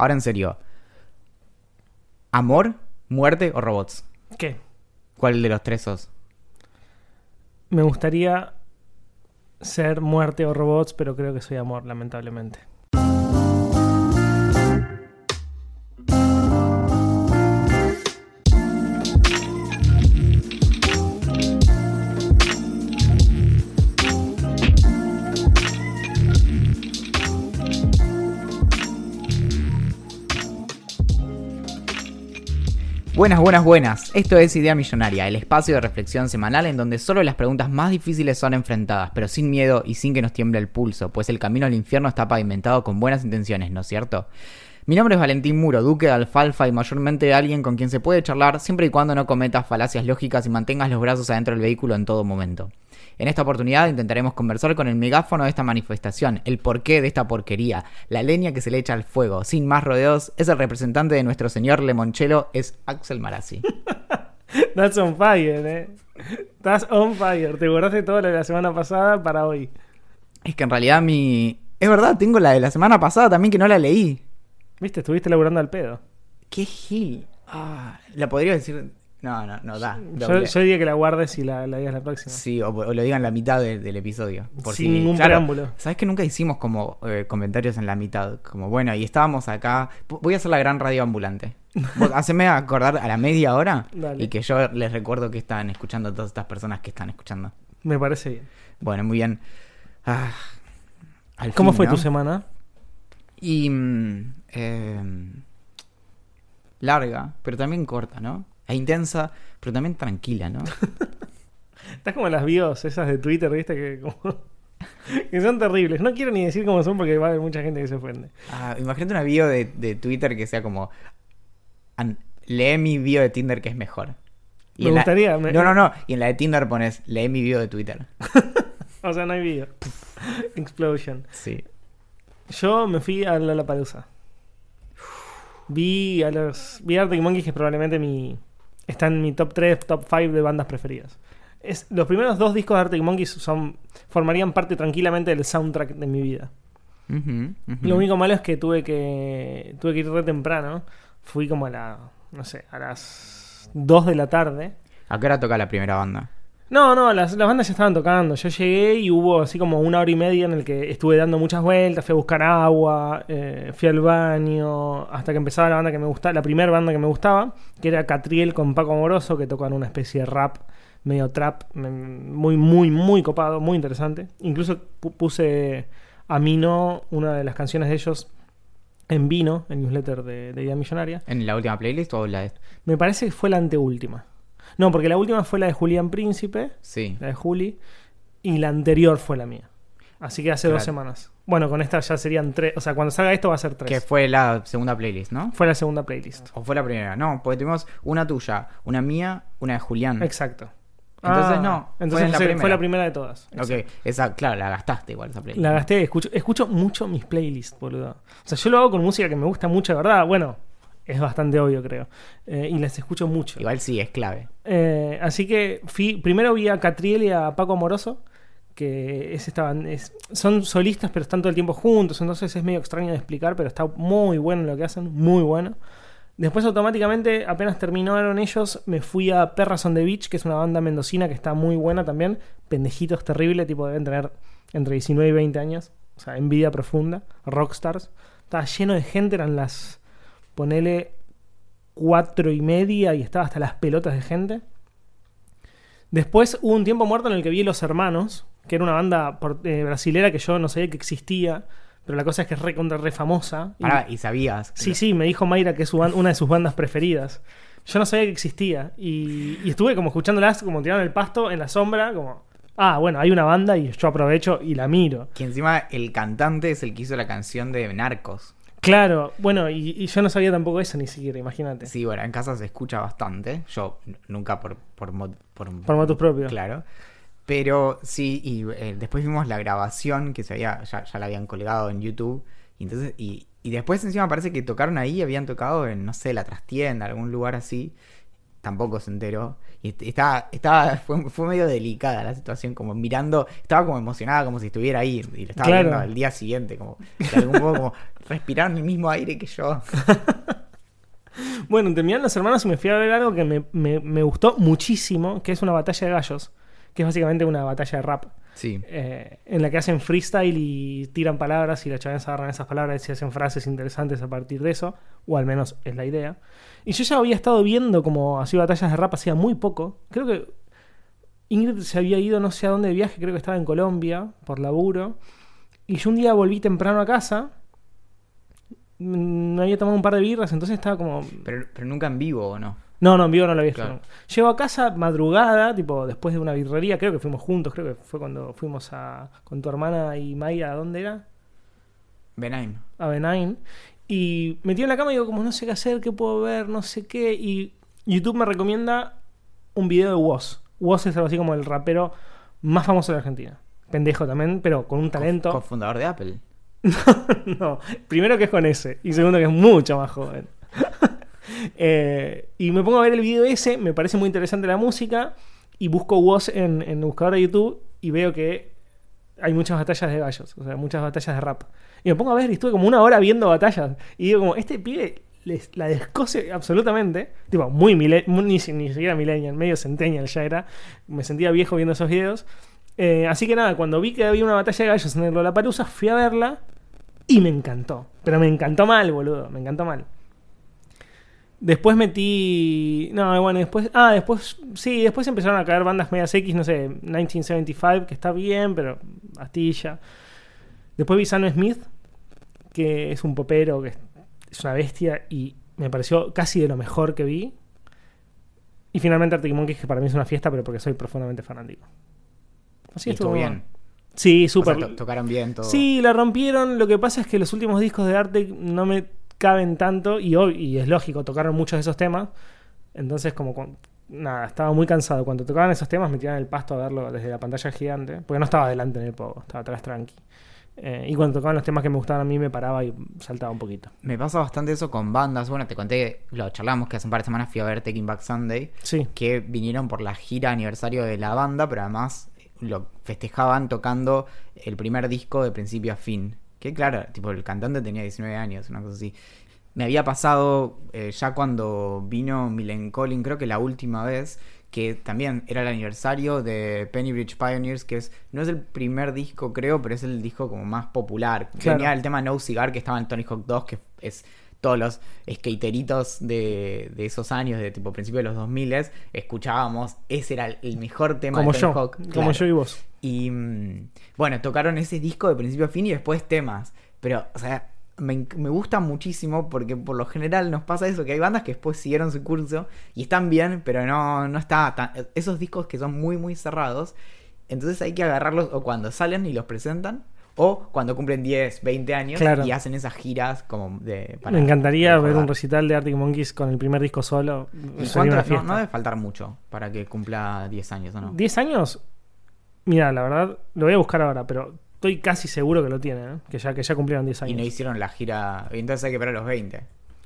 Ahora en serio. ¿Amor, muerte o robots? ¿Qué? ¿Cuál de los tres sos? Me gustaría ser muerte o robots, pero creo que soy amor, lamentablemente. Buenas, buenas, buenas. Esto es Idea Millonaria, el espacio de reflexión semanal en donde solo las preguntas más difíciles son enfrentadas, pero sin miedo y sin que nos tiemble el pulso, pues el camino al infierno está pavimentado con buenas intenciones, ¿no es cierto? Mi nombre es Valentín Muro, duque de Alfalfa y mayormente alguien con quien se puede charlar siempre y cuando no cometas falacias lógicas y mantengas los brazos adentro del vehículo en todo momento. En esta oportunidad intentaremos conversar con el megáfono de esta manifestación, el porqué de esta porquería, la leña que se le echa al fuego. Sin más rodeos, es el representante de nuestro señor Lemonchelo, es Axel Marazzi. That's on fire, eh. That's on fire. Te guardaste todo lo de la semana pasada para hoy. Es que en realidad mi... Es verdad, tengo la de la semana pasada también que no la leí. ¿Viste? Estuviste laburando al pedo. ¿Qué gil? Ah, la podría decir no, no, no da. Yo, yo, diría que la guardes y la, la digas la próxima. Sí, o, lo digan la mitad del episodio. Sin ningún preámbulo. ¿Sabes que nunca hicimos como eh, comentarios en la mitad? Como, bueno, y estábamos acá. Voy a hacer la gran radio ambulante. haceme acordar a la media hora y que yo les recuerdo que están escuchando a todas estas personas que están escuchando. Me parece bien. Bueno, muy bien. Ah, ¿Cómo fue tu semana? Y. Mm, eh, larga, pero también corta, ¿no? Es intensa, pero también tranquila, ¿no? Estás como las bios esas de Twitter, ¿viste? Que, que son terribles. No quiero ni decir cómo son porque va a haber mucha gente que se ofende. Ah, imagínate una bio de, Twitter que sea como... lee mi bio de Tinder que es mejor. me gustaría. No, no, no. Y en la de Tinder pones, lee mi bio de Twitter. o sea, no hay bio. Explosion. Sí. Yo me fui a la, la palusa. Vi a los. Vi a Arctic Monkeys, que es probablemente mi está en mi top 3, top 5 de bandas preferidas. Es, los primeros dos discos de Arctic Monkeys son, formarían parte tranquilamente del soundtrack de mi vida. Lo único malo es que tuve que tuve que ir re temprano. Fui como a la, no sé, a las 2 de la tarde. ¿A qué hora toca la primera banda? No, no, las, bandas ya estaban tocando. Yo llegué y hubo así como una hora y media en el que estuve dando muchas vueltas, fui a buscar agua, eh, fui al baño, hasta que empezaba la banda que me gustaba, la primera banda que me gustaba, que era Catriel con Paco Amoroso, que tocan una especie de rap, medio trap, muy, muy, muy copado, muy interesante. Incluso puse a Mino, una de las canciones de ellos, en vino, el newsletter de, de Idea Millonaria. ¿En la última playlist o la de...? Me parece que fue la anteúltima. No, porque la última fue la de Julián Príncipe. Sí. La de Juli. Y la anterior fue la mía. Así que hace dos semanas. Bueno, con esta ya serían tres. O sea, cuando salga esto va a ser tres. Que fue la segunda playlist, ¿no? Fue la segunda playlist. ¿O fue la primera? No, porque tuvimos una tuya, una mía, una de Julián. Exacto. Entonces ah, no. Entonces fue la, primera. de todas. Ok, esa, claro, la gastaste igual esa playlist. La gasté, escucho, escucho mucho mis playlists, boludo. O sea, yo lo hago con música que me gusta mucho, de verdad. Bueno, es bastante obvio, creo. Eh, y las escucho mucho. Igual sí, es clave. Eh, así que fui, primero vi a Catriel y a Paco Amoroso, que es, estaban, son solistas, pero están todo el tiempo juntos, entonces es medio extraño de explicar, pero está muy bueno lo que hacen, muy bueno. Después automáticamente, apenas terminaron ellos, me fui a Perras on the Beach, que es una banda mendocina que está muy buena también. Pendejitos terrible, tipo deben tener entre 19 y 20 años. O sea, envidia profunda. Rockstars. Estaba lleno de gente, eran las ponele cuatro y media y estaba hasta las pelotas de gente. Después hubo un tiempo muerto en el que vi Los Hermanos, que era una banda eh, brasilera que yo no sabía que existía, pero la cosa es que es re contra re famosa. Y, y sabías. Sí, sí, me dijo Mayra que es una de sus bandas preferidas. Yo no sabía que existía. Y, y estuve como escuchándolas, como tiraron el pasto en la sombra, como ah, bueno, hay una banda y yo aprovecho y la miro. Que encima el cantante es el que hizo la canción de Narcos. Claro, bueno, y, yo no sabía tampoco eso ni siquiera, imagínate. Sí, bueno, en casa se escucha bastante. Yo nunca por por, por, por motos propios. Claro. Pero sí, y eh, después vimos la grabación que se había, ya, ya la habían colgado en YouTube. Y entonces, y, y después encima parece que tocaron ahí, habían tocado en, no sé, la trastienda, algún lugar así. Tampoco se enteró. Y est- estaba, estaba, fue, fue medio delicada la situación, como mirando, estaba como emocionada, como si estuviera ahí, y lo estaba Claro. viendo al día siguiente, como algún modo como respiraron el mismo aire que yo. Bueno, terminaron los hermanos y me fui a ver algo que me, me- me gustó muchísimo, que es una batalla de gallos, que es básicamente una batalla de rap, Sí. eh, en la que hacen freestyle y tiran palabras y los chavales agarran esas palabras y hacen frases interesantes a partir de eso, o al menos es la idea. Y yo ya había estado viendo como así batallas de rap hacía muy poco. Creo que Ingrid se había ido no sé a dónde de viaje, creo que estaba en Colombia por laburo. Y yo un día volví temprano a casa. mm, Me había tomado un par de birras, entonces estaba como. Pero, pero nunca en vivo, ¿o no? No, no, en vivo no lo había visto. Claro. no. Llego a casa madrugada, tipo después de una birrería, creo que fuimos juntos, creo que fue cuando fuimos a, con tu hermana y Maya, ¿a dónde era? Benaim. A Benign. Y metí en la cama y digo, como no sé qué hacer, qué puedo ver, no sé qué. Y YouTube me recomienda un video de Woz. Woz es algo así como el rapero más famoso de Argentina. Pendejo también, pero con un talento. Cofundador de Apple. no, primero que es con ese y segundo que es mucho más joven. Eh, y me pongo a ver el video ese, me parece muy interesante la música y busco Woz en, en el buscador de YouTube y veo que hay muchas batallas de gallos, o sea, muchas batallas de rap. Y me pongo a ver y estuve como una hora viendo batallas y digo como, este pibe les- la descoce absolutamente, tipo, muy, mile- ni siquiera millennial, medio centennial ya era, me sentía viejo viendo esos videos. Eh, así que nada, cuando vi que había una batalla de gallos en el Lollapalooza, fui a verla y me encantó. Pero me encantó mal, boludo. Me encantó mal. Después metí. No, bueno, después. Ah, después. Sí, después empezaron a caer bandas medias X, no sé, 1975, que está bien, pero astilla. Después vi Sam Smith, que es un popero, que es- una bestia y me pareció casi de lo mejor que vi. Y finalmente Arctic Monkeys, que para mí es una fiesta, pero porque soy profundamente fanático. Así estuvo bien. Sí, O sea, súper. to- tocaron bien todo. Sí, la rompieron. Lo que pasa es que los últimos discos de Arctic no me caben tanto. Y, hoy, y es lógico, tocaron muchos de esos temas. Entonces, como con- nada, estaba muy cansado. Cuando tocaban esos temas, me tiraban el pasto a verlo desde la pantalla gigante. Porque no estaba adelante en el pogo, estaba atrás tranqui. Eh, y cuando tocaban los temas que me gustaban a mí, me paraba y saltaba un poquito. Me pasa bastante eso con bandas. Bueno, te conté, lo charlamos que hace un par de semanas fui a ver Taking Back Sunday. Sí, que vinieron por la gira aniversario de la banda, pero además lo festejaban tocando el primer disco de principio a fin. Que claro, tipo el cantante tenía 19 años, una cosa así. Me había pasado eh, ya cuando vino Milen Collin, creo que la última vez, que también era el aniversario de Pennybridge Pioneers, que es no es el primer disco, creo, pero es el disco como más popular. Claro. Tenía el tema No Cigar, que estaba en Tony Hawk 2, que es todos los skateritos de, de esos años, de tipo principio de los 2000 escuchábamos, ese era el mejor tema como de yo. Tony Hawk. Como claro. yo y vos. Y mm, bueno, tocaron ese disco de principio a fin y después temas. Pero, o sea, me, gusta muchísimo porque por lo general nos pasa eso, que hay bandas que después siguieron su curso y están bien, pero no, no está tan... Esos discos que son muy, muy cerrados, entonces hay que agarrarlos o cuando salen y los presentan. O cuando cumplen 10, 20 años Claro. y hacen esas giras como de... para me encantaría ver un recital de Arctic Monkeys con el primer disco solo. ¿Y Sería cuánto- una no, no debe faltar mucho para que cumpla 10 años, ¿o no? 10 años, mira, la verdad, lo voy a buscar ahora, pero estoy casi seguro que lo tiene, ¿eh? que, ya, que ya cumplieron 10 Y años. no hicieron la gira... Entonces hay que esperar a los 20.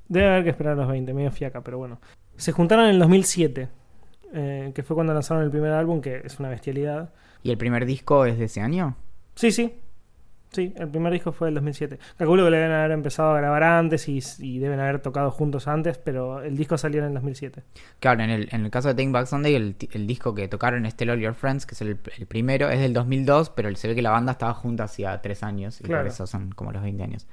Debe haber que esperar a los 20, medio fiaca, pero bueno. Se juntaron en el 2007, eh, que fue cuando lanzaron el primer álbum, que es una bestialidad. ¿Y el primer disco es de ese año? Sí, sí. Sí, el primer disco fue el 2007. Calculo que le deben haber empezado a grabar antes y, y deben haber tocado juntos antes, pero el disco salió en el 2007. Claro, en el, en el caso de Take Back Sunday, el, el disco que tocaron es Tell All Your Friends, que es el, el primero, es del 2002, pero se ve que la banda estaba junta hacía tres años y Claro. por eso son como los 20 años.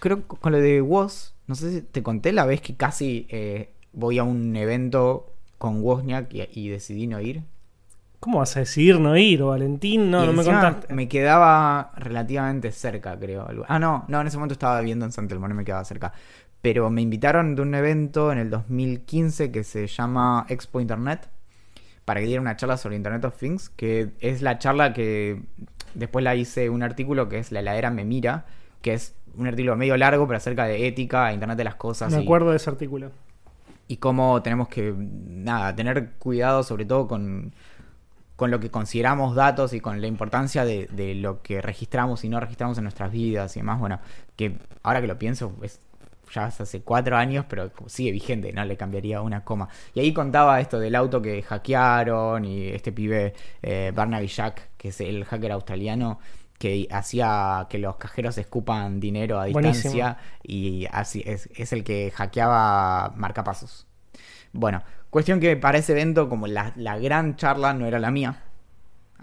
Creo que con lo de Woz, no sé si te conté la vez que casi eh, voy a un evento con Wozniak y, y decidí no ir. ¿Cómo vas a decidir no ir, Valentín? No, Y no me contaste. Me quedaba relativamente cerca, creo. Ah, no, no, en ese momento estaba viviendo en San Telmo, no me quedaba cerca. Pero me invitaron de un evento en el 2015 que se llama Expo Internet para que diera una charla sobre Internet of Things, que es la charla que después la hice un artículo que es La heladera me mira, que es un artículo medio largo, pero acerca de ética, Internet de las cosas Me y, acuerdo de ese artículo. y cómo tenemos que, nada, tener cuidado sobre todo con, con lo que consideramos datos y con la importancia de, de lo que registramos y no registramos en nuestras vidas y demás. Bueno, que ahora que lo pienso es ya hace cuatro años, pero sigue vigente, no le cambiaría una coma. Y ahí contaba esto del auto que hackearon y este pibe eh, Barnaby Jack, que es el hacker australiano, que hacía que los cajeros escupan dinero a distancia y así es, es el que hackeaba marcapasos. Bueno, cuestión que para ese evento, como la, la gran charla no era la mía,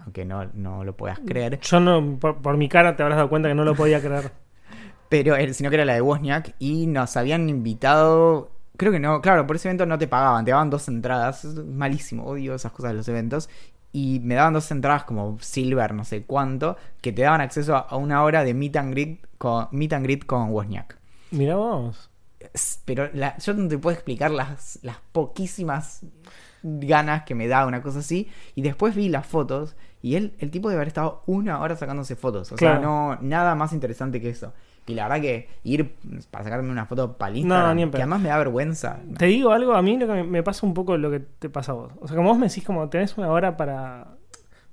aunque no, no lo puedas creer, Yo no, por, por mi cara te habrás dado cuenta que no lo podía creer. pero el- sino que era la de Wozniak y nos habían invitado, creo que no, claro, por ese evento no te pagaban, te daban dos entradas, malísimo, odio esas cosas de los eventos. Y me daban dos entradas como Silver, no sé cuánto, que te daban acceso a- a una hora de meet and greet con, meet and greet con Wozniak. Mirá vos. Pero la- yo no te puedo explicar las, las poquísimas ganas que me da una cosa así. Y después vi las fotos y él, el tipo debe haber estado una hora sacándose fotos. O sea, no, nada más interesante que eso. Y la verdad que ir para sacarme una foto el No, que además me da vergüenza. Te digo algo, a mí lo que me, pasa un poco lo que te pasa a vos. O sea, como vos me decís, como tenés una hora para.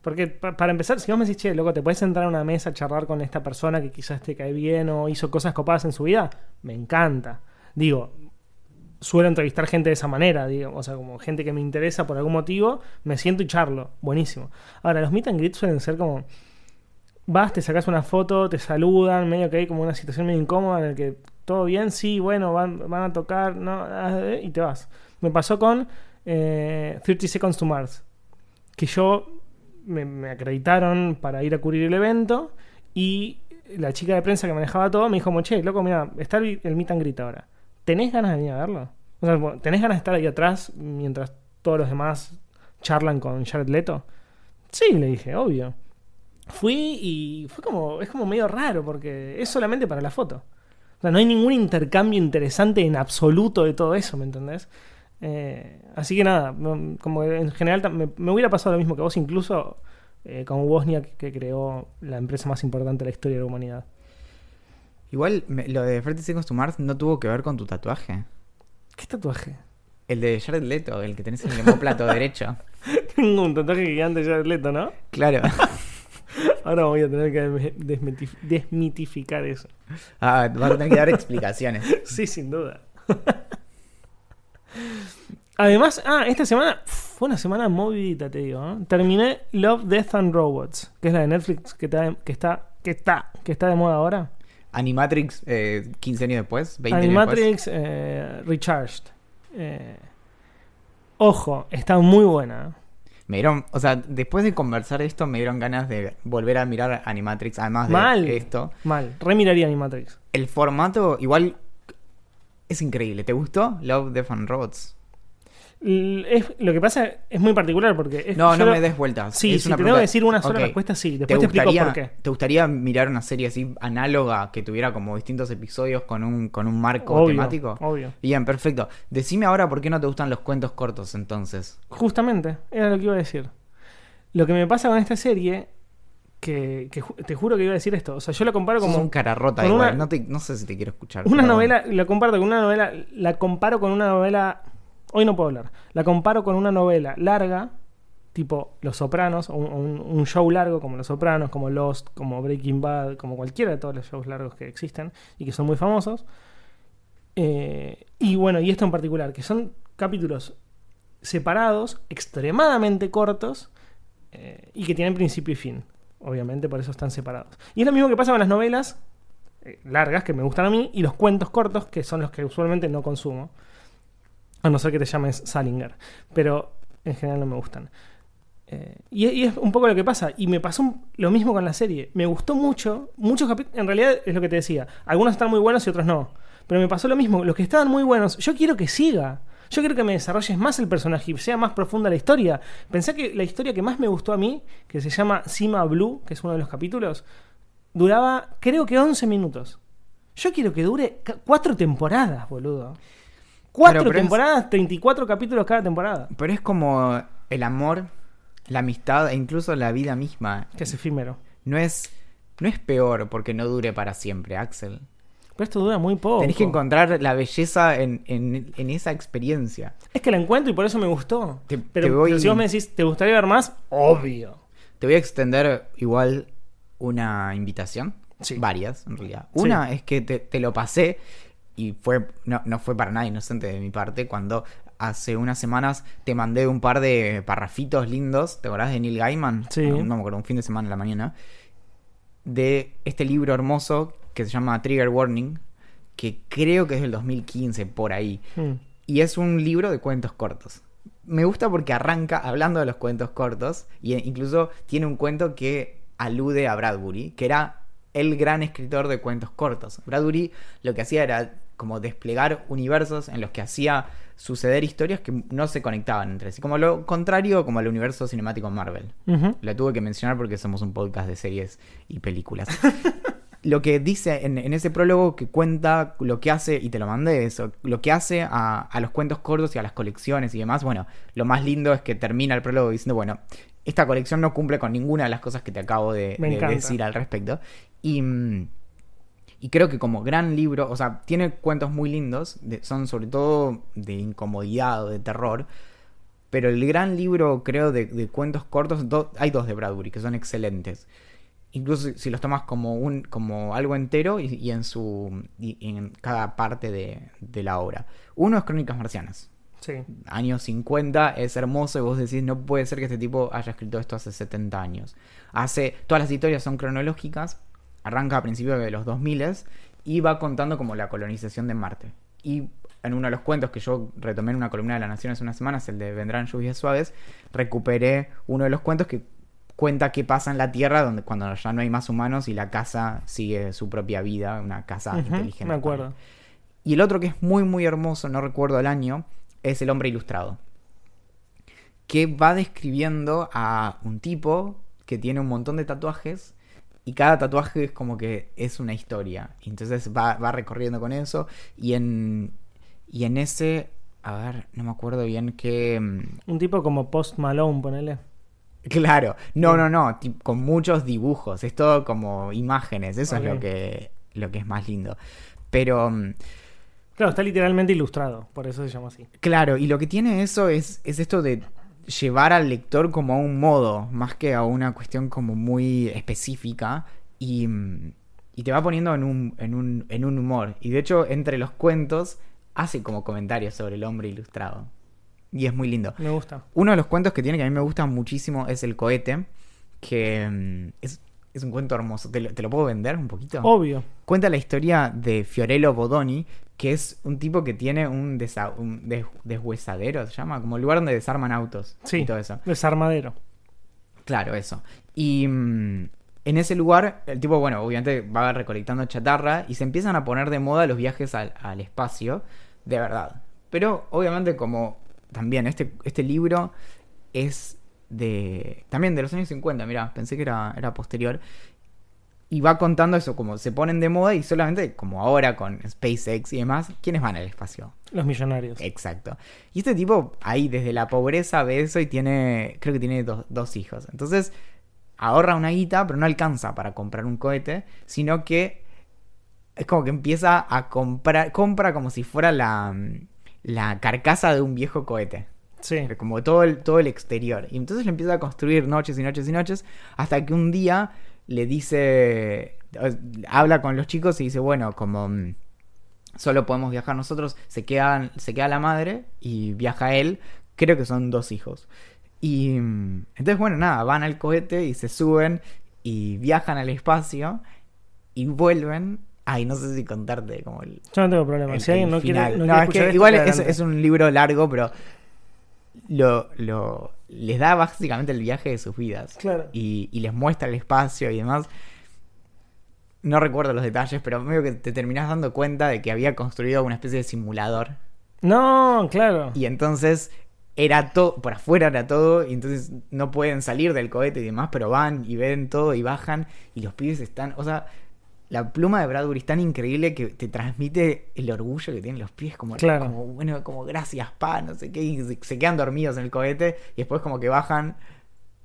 Porque pa- para empezar, si vos me decís, che, loco, te puedes sentar a una mesa a charlar con esta persona que quizás te cae bien o hizo cosas copadas en su vida, me encanta. Digo, suelo entrevistar gente de esa manera, digo, o sea, como gente que me interesa por algún motivo, me siento y charlo, buenísimo. Ahora, los meet and greet suelen ser como, vas, te sacas una foto, te saludan, medio que hay como una situación medio incómoda en el que todo bien, sí, bueno, van, van a tocar, no, y te vas. Me pasó con eh, 30 Seconds to Mars, que yo me, me acreditaron para ir a cubrir el evento y la chica de prensa que manejaba todo me dijo, como, che, loco, mira, está el, el meet and greet ahora. ¿Tenés ganas de venir a verlo? O sea, ¿tenés ganas de estar ahí atrás mientras todos los demás charlan con Jared Leto? Sí, le dije, obvio. Fui y fue como, es como medio raro porque es solamente para la foto. O sea, no hay ningún intercambio interesante en absoluto de todo eso, ¿me entendés? Eh, así que nada, como en general me, hubiera pasado lo mismo que vos, incluso eh, con Wozniak, que creó la empresa más importante de la historia de la humanidad. Igual me- lo de 30 Seconds to Mars no tuvo que ver con tu tatuaje. ¿Qué tatuaje? El de Jared Leto, el que tenés en el hemóplato derecho. Tengo un tatuaje gigante de Jared Leto, ¿no? Claro. Ahora voy a tener que desmi- desmitif- desmitificar eso. Ah, vas a tener que dar explicaciones. Sí, sin duda. Además, ah, esta semana fue una semana movidita, te digo. ¿no? Terminé Love, Death and Robots, que es la de Netflix que está, que está, que está, que está de moda ahora. Animatrix, eh, 15 años después, 20 años después. Animatrix eh, Recharged. Eh, ojo, está muy buena. Me dieron, o sea, después de conversar esto, me dieron ganas de volver a mirar Animatrix, además de Mal. esto. Mal. Remiraría Animatrix. El formato, igual, es increíble. ¿Te gustó Love, Death and Robots? Es, lo que pasa es muy particular porque. Es, No, no me des vueltas. Sí, Es si una te tengo que decir una sola respuesta, sí. ¿Te Después te, explico gustaría, por qué. ¿Te gustaría mirar una serie así análoga que tuviera como distintos episodios con un, con un marco Obvio, temático? obvio. Bien, perfecto. Decime ahora por qué no te gustan los cuentos cortos entonces. Justamente, era lo que iba a decir. Lo que me pasa con esta serie, que, que ju- te juro que iba a decir esto. O sea, yo la comparo como un cara rota igual. una- No, te- no sé si te quiero escuchar. una novela, la comparto con una novela, la comparo con una novela, hoy no puedo hablar, la comparo con una novela larga, tipo Los Sopranos, o un, show largo como Los Sopranos, como Lost, como Breaking Bad, como cualquiera de todos los shows largos que existen y que son muy famosos. Eh, y bueno, y esto en particular, que son capítulos separados, extremadamente cortos eh, y que tienen principio y fin. Obviamente, por eso están separados. Y es lo mismo que pasa con las novelas eh, largas, que me gustan a mí, y los cuentos cortos, que son los que usualmente no consumo. A no ser que te llames Salinger. Pero en general no me gustan. Eh, y, es un poco lo que pasa. Y me pasó lo mismo con la serie. Me gustó mucho. Muchos capítulos. En realidad es lo que te decía. Algunos están muy buenos y otros no. Pero me pasó lo mismo. Los que estaban muy buenos, yo quiero que siga. Yo quiero que me desarrolles más el personaje y sea más profunda la historia. Pensé que la historia que más me gustó a mí, que se llama Sima Blue, que es uno de los capítulos, duraba creo que 11 minutos. Yo quiero que dure cuatro temporadas, boludo. Cuatro pero temporadas, 34 capítulos cada temporada. Pero es como el amor, la amistad e incluso la vida misma. Que es efímero. No es, no es peor porque no dure para siempre, Axel. Pero esto dura muy poco. Tenés que encontrar la belleza en, en- en esa experiencia. Es que la encuentro y por eso me gustó. Te- pero, te voy- pero si vos me decís, ¿te gustaría ver más? Obvio. Te voy a extender igual una invitación. Sí. Varias, en realidad. Sí. Una es que te, te lo pasé y fue no, no fue para nada inocente de mi parte cuando hace unas semanas te mandé un par de parrafitos lindos, ¿te acordás de Neil Gaiman? Sí. No, no me acuerdo, un fin de semana en la mañana, de este libro hermoso que se llama Trigger Warning, que creo que es del 2015, por ahí. Mm. Y es un libro de cuentos cortos. Me gusta porque arranca hablando de los cuentos cortos y incluso tiene un cuento que alude a Bradbury, que era el gran escritor de cuentos cortos. Bradbury lo que hacía era como desplegar universos en los que hacía suceder historias que no se conectaban entre sí, como lo contrario como el universo cinemático Marvel. Ujú. La tuve que mencionar porque somos un podcast de series y películas. lo que dice en, en ese prólogo que cuenta lo que hace, y te lo mandé eso, lo que hace a, a los cuentos cortos y a las colecciones y demás, bueno, lo más lindo es que termina el prólogo diciendo, bueno, esta colección no cumple con ninguna de las cosas que te acabo de, decir al respecto. Y, mm, y creo que como gran libro, o sea, tiene cuentos muy lindos, de- son sobre todo de incomodidad o de terror, pero el gran libro, creo, de, de cuentos cortos, do- hay dos de Bradbury que son excelentes. Incluso si- los tomas como un como algo entero y, y en su y- y en cada parte de, de la obra. Uno es Crónicas Marcianas. Sí. Años 50, es hermoso y vos decís, no puede ser que este tipo haya escrito esto hace 70 años. Hace, todas las historias son cronológicas, arranca a principios de los 2000 y va contando como la colonización de Marte. Y en uno de los cuentos que yo retomé en una columna de La Nación hace unas semanas, el de Vendrán lluvias suaves, recuperé uno de los cuentos que cuenta qué pasa en la Tierra donde, cuando ya no hay más humanos y la casa sigue su propia vida, una casa inteligente. Me acuerdo. Y el otro que es muy muy hermoso, no recuerdo el año, es El hombre ilustrado. Que va describiendo a un tipo que tiene un montón de tatuajes y cada tatuaje es como que es una historia. Y entonces va, va recorriendo con eso y en, y en ese, a ver, no me acuerdo bien qué... mm, Un tipo como Post Malone, ponele. Claro, no, no, no, con muchos dibujos, es todo como imágenes, eso es lo que, lo que es más lindo. Pero... mm, Claro, está literalmente ilustrado, por eso se llama así. Claro, y lo que tiene eso es, es esto de llevar al lector como a un modo, más que a una cuestión como muy específica, y, mm, y te va poniendo en un, en, un, en un humor. Y de hecho, entre los cuentos, hace como comentarios sobre el hombre ilustrado. Y es muy lindo. Me gusta. Uno de los cuentos que tiene que a mí me gusta muchísimo es El cohete, que mm, es, es un cuento hermoso. ¿Te lo, te lo puedo vender un poquito? Obvio. Cuenta la historia de Fiorello Bodoni, que es un tipo que tiene un, desa- un des- deshuesadero, se llama, como lugar donde desarman autos Sí. y todo eso. Desarmadero. Claro, eso. Y mm, en ese lugar, el tipo, bueno, obviamente va recolectando chatarra y se empiezan a poner de moda los viajes al, al espacio, de verdad. Pero obviamente como también este, este libro es de... También de los años 50, mira, pensé que era, era posterior. Y va contando eso, como se ponen de moda y solamente, como ahora con SpaceX y demás, ¿quiénes van al espacio? Los millonarios. Exacto. Y este tipo ahí desde la pobreza ve eso y tiene, creo que tiene dos, dos hijos. Entonces ahorra una guita, pero no alcanza para comprar un cohete, sino que es como que empieza a comprar, compra como si fuera la, la carcasa de un viejo cohete. Sí. Como todo el, todo el exterior. Y entonces le empieza a construir noches y noches y noches hasta que un día le dice, habla con los chicos y dice, bueno, como mm, solo podemos viajar nosotros, se queda, se queda la madre y viaja él, creo que son dos hijos. Y mm, entonces, bueno, nada, van al cohete y se suben y viajan al espacio y vuelven. Ay, no sé si contarte como el, Yo no tengo problema. el- si alguien no quiere, final. no No, quiere es que esto, igual es, es un libro largo, pero lo, lo, les da básicamente el viaje de sus vidas. Claro. Y, y les muestra el espacio y demás. No recuerdo los detalles, pero medio que te terminás dando cuenta de que había construido una especie de simulador. No, claro. Y entonces era todo, por afuera era todo, y entonces no pueden salir del cohete y demás, pero van y ven todo y bajan, y los pibes están, o sea, la pluma de Bradbury es tan increíble que te transmite el orgullo que tienen los pies, como, Claro. como bueno, como gracias, pa, no sé qué, y se, se quedan dormidos en el cohete, y después como que bajan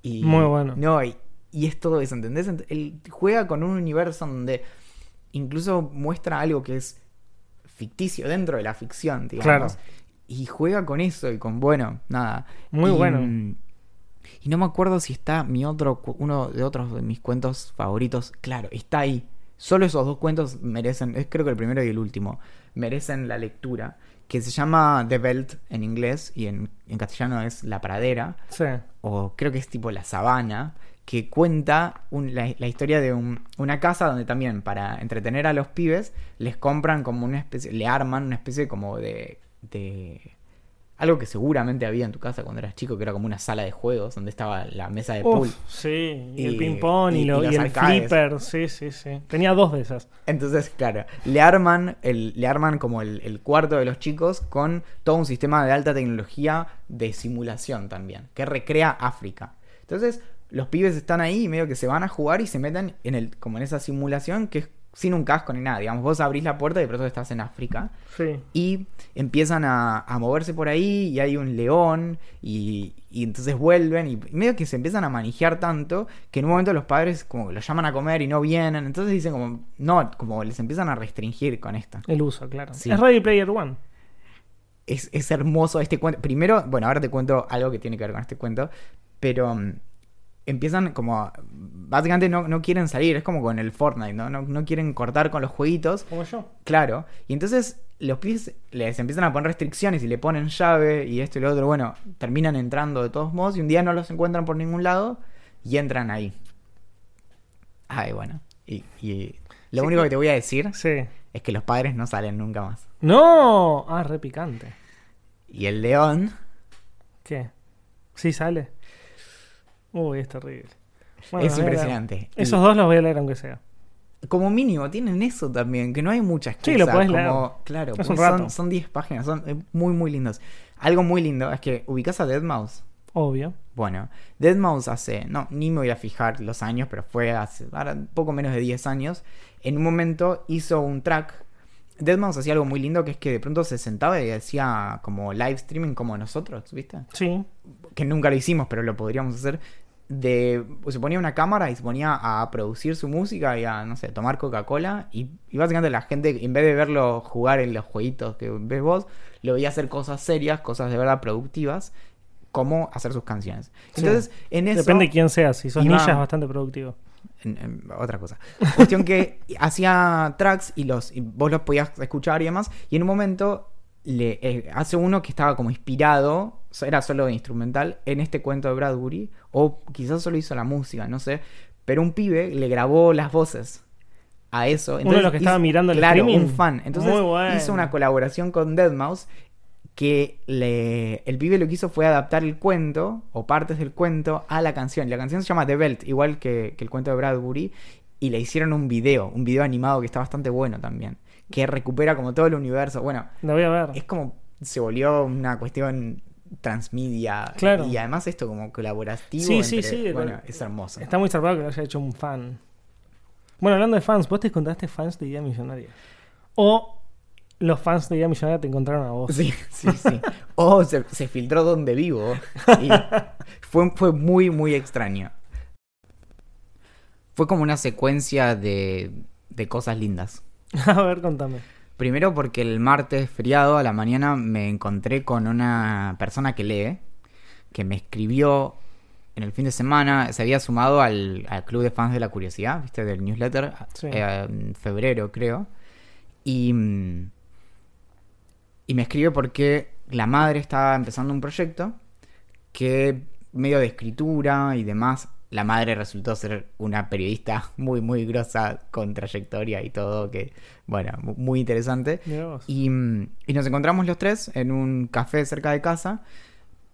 y... Muy bueno. No, y, y es todo eso, ¿entendés? Ent- Él juega con un universo donde incluso muestra algo que es ficticio dentro de la ficción, digamos. Claro. Y juega con eso y con, bueno, nada. Muy Y, bueno. Y no me acuerdo si está mi otro, uno de otros de mis cuentos favoritos. Claro, está ahí. Solo esos dos cuentos merecen, es creo que el primero y el último, merecen la lectura, que se llama The Belt en inglés y en, en castellano es La Pradera, Sí. o creo que es tipo La Sabana, que cuenta un- la, la historia de un- una casa donde también para entretener a los pibes les compran como una especie, le arman una especie como de, de algo que seguramente había en tu casa cuando eras chico, que era como una sala de juegos donde estaba la mesa de pool. Uf, sí, y, el ping-pong y, y- y el arcades. flipper. Sí, sí, sí. Tenía dos de esas. Entonces, claro, le arman, el, le arman como el, el cuarto de los chicos con todo un sistema de alta tecnología de simulación también, que recrea África. Entonces, los pibes están ahí y medio que se van a jugar y se meten en el, como en esa simulación que es sin un casco ni nada. Digamos, vos abrís la puerta y de pronto estás en África. Sí. Y empiezan a, a moverse por ahí y hay un león y, y entonces vuelven y medio que se empiezan a manejar tanto que en un momento los padres como que los llaman a comer y no vienen. Entonces dicen como, no, como les empiezan a restringir con esto. El uso, claro. Sí. Es Ready Player One. Es, es hermoso este cuento. Primero, bueno, ahora te cuento algo que tiene que ver con este cuento, pero mm, empiezan como, a- básicamente no, no quieren salir, es como con el Fortnite, ¿no? No, no quieren cortar con los jueguitos. Como yo. Claro, y entonces los pibes les empiezan a poner restricciones y le ponen llave y esto y lo otro. Bueno, terminan entrando de todos modos y un día no los encuentran por ningún lado y entran ahí. Ay, bueno. Y, y lo Sí, único que- que te voy a decir Sí. es que los padres no salen nunca más. ¡No! Ah, re picante. Y el león, ¿Qué? ¿Sí sale? Uy, es terrible. Bueno, es impresionante. Esos dos los voy a leer aunque sea. como mínimo tienen eso también, que no hay mucha excusa. Sí, lo podés leer. como, Claro, Es un son- rato. son 10 páginas, son eh, muy, muy lindos. Algo muy lindo es que ubicás a Deadmau5. Obvio. Bueno, Deadmau5 hace, no, ni me voy a fijar los años, pero fue hace ahora, poco menos de 10 años. En un momento hizo un track. Deadmau5 hacía algo muy lindo que es que de pronto se sentaba y hacía como live streaming como nosotros, ¿viste? Sí. Que nunca lo hicimos, pero lo podríamos hacer. De, se ponía una cámara y se ponía a producir su música y a, no sé, tomar Coca-Cola. Y, y básicamente la gente, en vez de verlo jugar en los jueguitos que ves vos, lo veía hacer cosas serias, cosas de verdad productivas, como hacer sus canciones. Sí. Entonces, en eso. Depende de quién sea. Si sos iba- ninja es bastante productivo. en- en- otra cosa. Cuestión que hacía tracks y los y vos los podías escuchar y demás. Y en un momento le eh, hace uno que estaba como inspirado, era solo instrumental, en este cuento de Bradbury. O quizás solo hizo la música, no sé. Pero un pibe le grabó las voces a eso. Uno de los que hizo- estaba mirando el claro, streaming. un fan. Entonces Muy bueno. hizo una colaboración con Deadmau5 que le, el pibe lo que hizo fue adaptar el cuento o partes del cuento a la canción. La canción se llama The Belt, igual que, que el cuento de Bradbury, y le hicieron un video, un video animado que está bastante bueno también, que recupera como todo el universo. Bueno, Lo voy a ver. es como se volvió una cuestión transmedia Claro. y además esto como colaborativo. Sí, sí, entre- sí, Bueno, es hermoso. Está muy zarpado que lo haya hecho un fan. Bueno, hablando de fans, vos te encontraste fans de Idea Millonaria. O los fans de Idea Millonaria te encontraron a vos. Sí, sí, sí. O se, se filtró donde vivo. Y fue, fue muy, muy extraño. Fue como una secuencia de, de cosas lindas. a ver, contame. Primero porque el martes feriado a la mañana me encontré con una persona que lee, que me escribió en el fin de semana, se había sumado al, al club de fans de la curiosidad, viste, del newsletter, Sí. eh, en febrero creo. Y, y me escribe porque la madre estaba empezando un proyecto que medio de escritura y demás. La madre resultó ser una periodista muy, muy grosa, con trayectoria y todo, que, bueno, mu- muy interesante. Y, mm, y nos encontramos los tres en un café cerca de casa,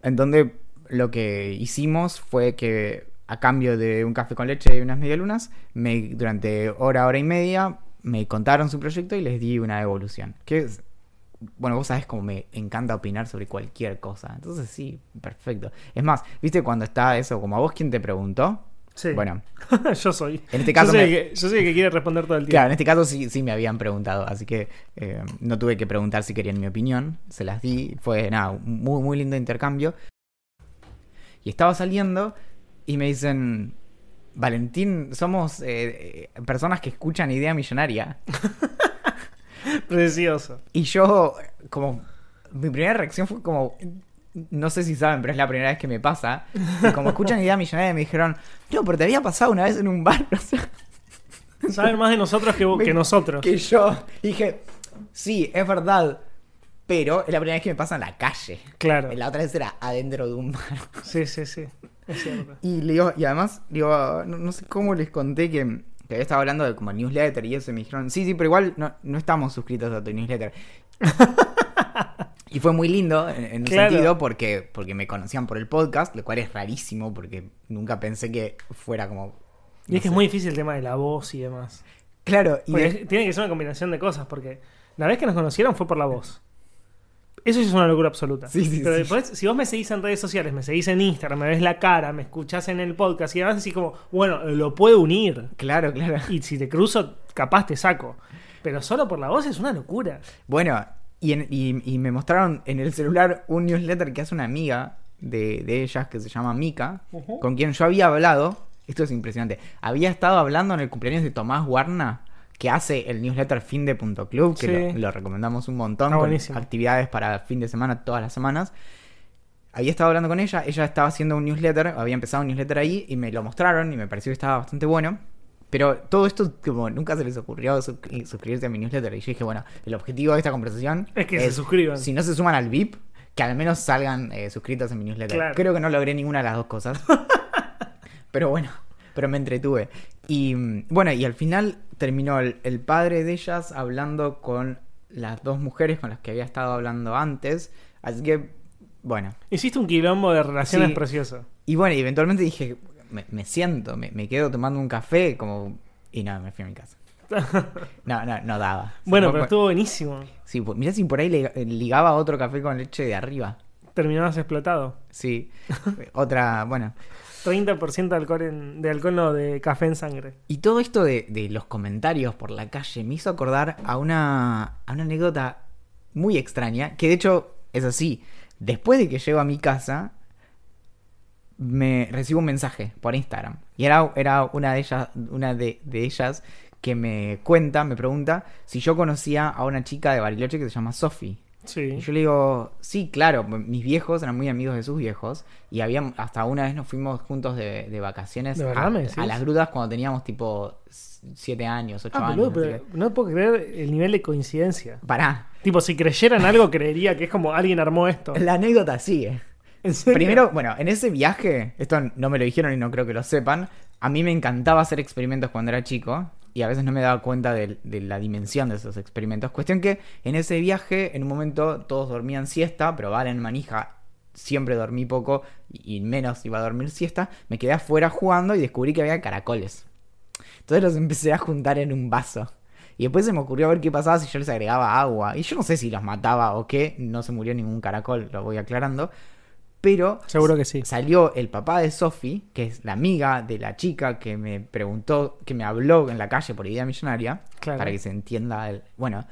en donde lo que hicimos fue que a cambio de un café con leche y unas medialunas, me, durante hora, hora y media, me contaron su proyecto y les di una evolución. Que es, bueno, vos sabés cómo me encanta opinar sobre cualquier cosa. Entonces sí, perfecto. Es más, ¿viste cuando está eso? Como a vos quien te preguntó. Sí. Bueno, yo soy. en este caso yo, soy me- que, yo soy el que quiere responder todo el Claro, en tiempo. este caso sí, sí me habían preguntado, así que eh, no tuve que preguntar si querían mi opinión, se las di, fue nada, un muy, muy lindo intercambio. Y estaba saliendo y me dicen, Valentín, somos eh, eh, personas que escuchan Idea Millonaria. Precioso. Y yo, como, mi primera reacción fue como, no sé si saben, pero es la primera vez que me pasa. Y como escuchan Idea Millonaria me dijeron, no, pero te había pasado una vez en un bar, o sea, Saben más de nosotros que, vos- Me- que nosotros. Que yo dije, sí, es verdad, pero es la primera vez que me pasa en la calle. Claro. La otra vez era adentro de un bar. Sí, sí, sí. Es cierto. Y, le digo, y además, digo, no, no sé cómo les conté que, que había estado hablando de como newsletter y eso, y me dijeron, sí, sí, pero igual no, no estamos suscritos a tu newsletter. y fue muy lindo en, en un sentido porque, porque me conocían por el podcast, lo cual es rarísimo porque nunca pensé que fuera como... Y es que es muy difícil el tema de la voz y demás. Claro, y de- tiene que ser una combinación de cosas, porque la vez que nos conocieron fue por la voz. Eso sí es una locura absoluta. Sí, sí, Pero sí. después, si vos me seguís en redes sociales, me seguís en Instagram, me ves la cara, me escuchás en el podcast y además decís como, bueno, lo puedo unir. claro, claro. Y si te cruzo, capaz te saco. Pero solo por la voz es una locura. Bueno, y, en- y- y me mostraron en el celular un newsletter que hace una amiga de, de ellas que se llama Mika, con quien yo había hablado. Esto es impresionante. Había estado hablando en el cumpleaños de Tomás Warna, que hace el newsletter finde.club, que Sí. lo, lo recomendamos un montón, con actividades para fin de semana todas las semanas. Había estado hablando con ella, ella estaba haciendo un newsletter, había empezado un newsletter ahí y me lo mostraron y me pareció que estaba bastante bueno. Pero todo esto, como nunca se les ocurrió suscri- suscribirse a mi newsletter. Y yo dije, bueno, el objetivo de esta conversación Es que se suscriban. Si no se suman al VIP, que al menos salgan eh, suscritos en mi newsletter. Claro. Creo que no logré ninguna de las dos cosas. pero bueno, pero me entretuve. Y bueno, y al final terminó el, el padre de ellas hablando con las dos mujeres con las que había estado hablando antes. Así que, bueno. Hiciste un quilombo de relaciones Sí. precioso. Y bueno, eventualmente dije, me, me siento, me, me quedo tomando un café, como... Y no, me fui a mi casa. No, no, no daba. Bueno, pero por- estuvo buenísimo. Sí, pues, mirá si por ahí le- ligaba otro café con leche de arriba. Terminabas explotado. Sí. Otra, bueno. 30% de alcohol, en, de alcohol no, de café en sangre. Y todo esto de, los comentarios por la calle me hizo acordar a una, a una anécdota muy extraña, que de hecho es así. Después de que llego a mi casa, me recibo un mensaje por Instagram. Y era, era una de ellas, una de, de ellas que me cuenta, me pregunta si yo conocía a una chica de Bariloche que se llama Sofi. Sí. Y yo le digo, sí, claro, mis viejos eran muy amigos de sus viejos y habían, hasta una vez nos fuimos juntos de, de vacaciones ¿De verdad a, las grutas cuando teníamos tipo 7 años, 8 Ah, años. no puedo creer el nivel de coincidencia. Pará, Tipo, si creyeran algo, creería que es como alguien armó esto. la anécdota sigue. ¿En serio? Primero, bueno, en ese viaje, esto no me lo dijeron y no creo que lo sepan, a mí me encantaba hacer experimentos cuando era chico y a veces no me daba cuenta de, la dimensión de esos experimentos. Cuestión que en ese viaje, en un momento todos dormían siesta, pero Valen Manija siempre dormí poco y y menos iba a dormir siesta, me quedé afuera jugando y descubrí que había caracoles. Entonces los empecé a juntar en un vaso. Y después se me ocurrió ver qué pasaba si yo les agregaba agua. Y yo no sé si los mataba o qué, no se murió ningún caracol, lo voy aclarando. Pero Seguro que sí. salió el papá de Sophie, que es la amiga de la chica que me preguntó, que me habló en la calle por idea millonaria, Claro. para que se entienda el... Bueno,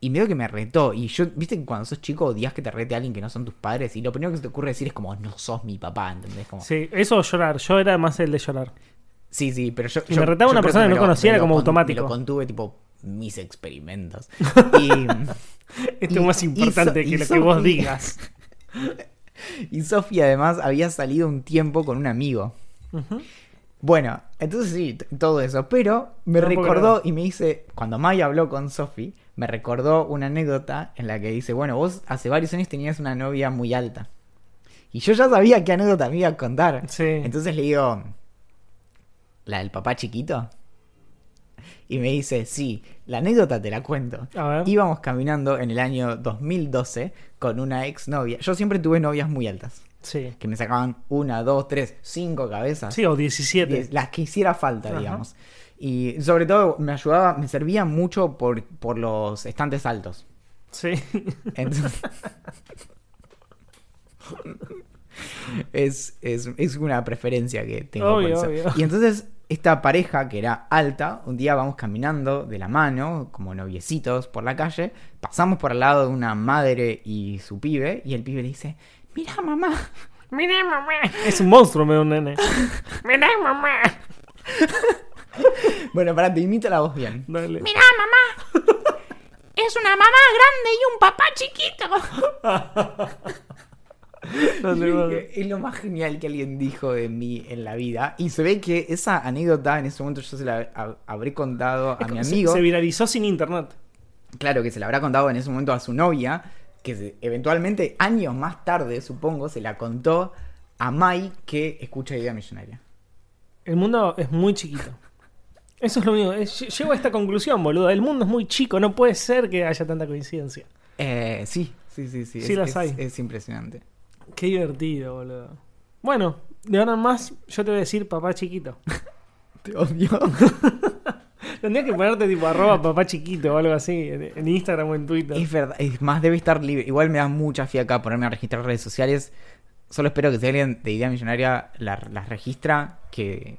y medio que me retó. Y yo, viste que cuando sos chico odias que te rete a alguien que no son tus padres, y lo primero que se te ocurre decir es como, no sos mi papá, ¿entendés? Como, Sí, eso o llorar. Yo era más el de llorar. Sí, sí, pero yo. Y yo- me retaba una persona que no conocía, era como con- automático. Me lo contuve, tipo, mis experimentos. Y, Esto Y- es más importante y que so- lo que vos digas. y Sofía, además, había salido un tiempo con un amigo. Bueno, entonces sí, todo eso. Pero me No recordó y me dice, cuando Maya habló con Sofi, me recordó una anécdota en la que dice, bueno, vos hace varios años tenías una novia muy alta. Y yo ya sabía qué anécdota me iba a contar. Sí. Entonces le digo, ¿la del papá chiquito? Y me dice, sí, la anécdota te la cuento. A ver. Íbamos caminando en el año 2012 con una ex novia. Yo siempre tuve novias muy altas, Sí. que me sacaban una, dos, tres, cinco cabezas. Sí, o 17. Diez, las que hiciera falta, Ajá. digamos. Y sobre todo me ayudaba, me servía mucho por, por los estantes altos. Sí. Entonces- es, es, es una preferencia que tengo Obvio, por obvio. eso. Y entonces, esta pareja que era alta, un día vamos caminando de la mano, como noviecitos, por la calle. Pasamos por al lado de una madre y su pibe, y el pibe le dice: Mira, mamá. Mira, mamá. Es un monstruo, me da un nene. Mira, mamá. Bueno, para te imita la voz bien. Dale. Mirá, mamá. Es una mamá grande y un papá chiquito. No dije, es lo más genial que alguien dijo de mí en la vida. Y se ve que esa anécdota en ese momento yo se la ha- habré contado a Es mi se- amigo. Se viralizó sin internet. Claro que se la habrá contado en ese momento a su novia. Que se- eventualmente, años más tarde, supongo, se la contó a Mai que escucha Idea Millonaria. El mundo es muy chiquito. Eso es lo único. Llego a esta conclusión, boludo. El mundo es muy chico. No puede ser que haya tanta coincidencia. Eh, sí, sí, sí, sí. Sí es, las es- hay. es impresionante. Qué divertido, boludo. Bueno, de ahora en más, yo te voy a decir papá chiquito. Te odio. Tendrías que ponerte tipo arroba papá chiquito o algo así en, en Instagram o en Twitter. Es verdad, es más, debe estar libre. Igual me da mucha fiaca ponerme a registrar redes sociales. Solo espero que si alguien de Idea Millonaria la- las registra, que,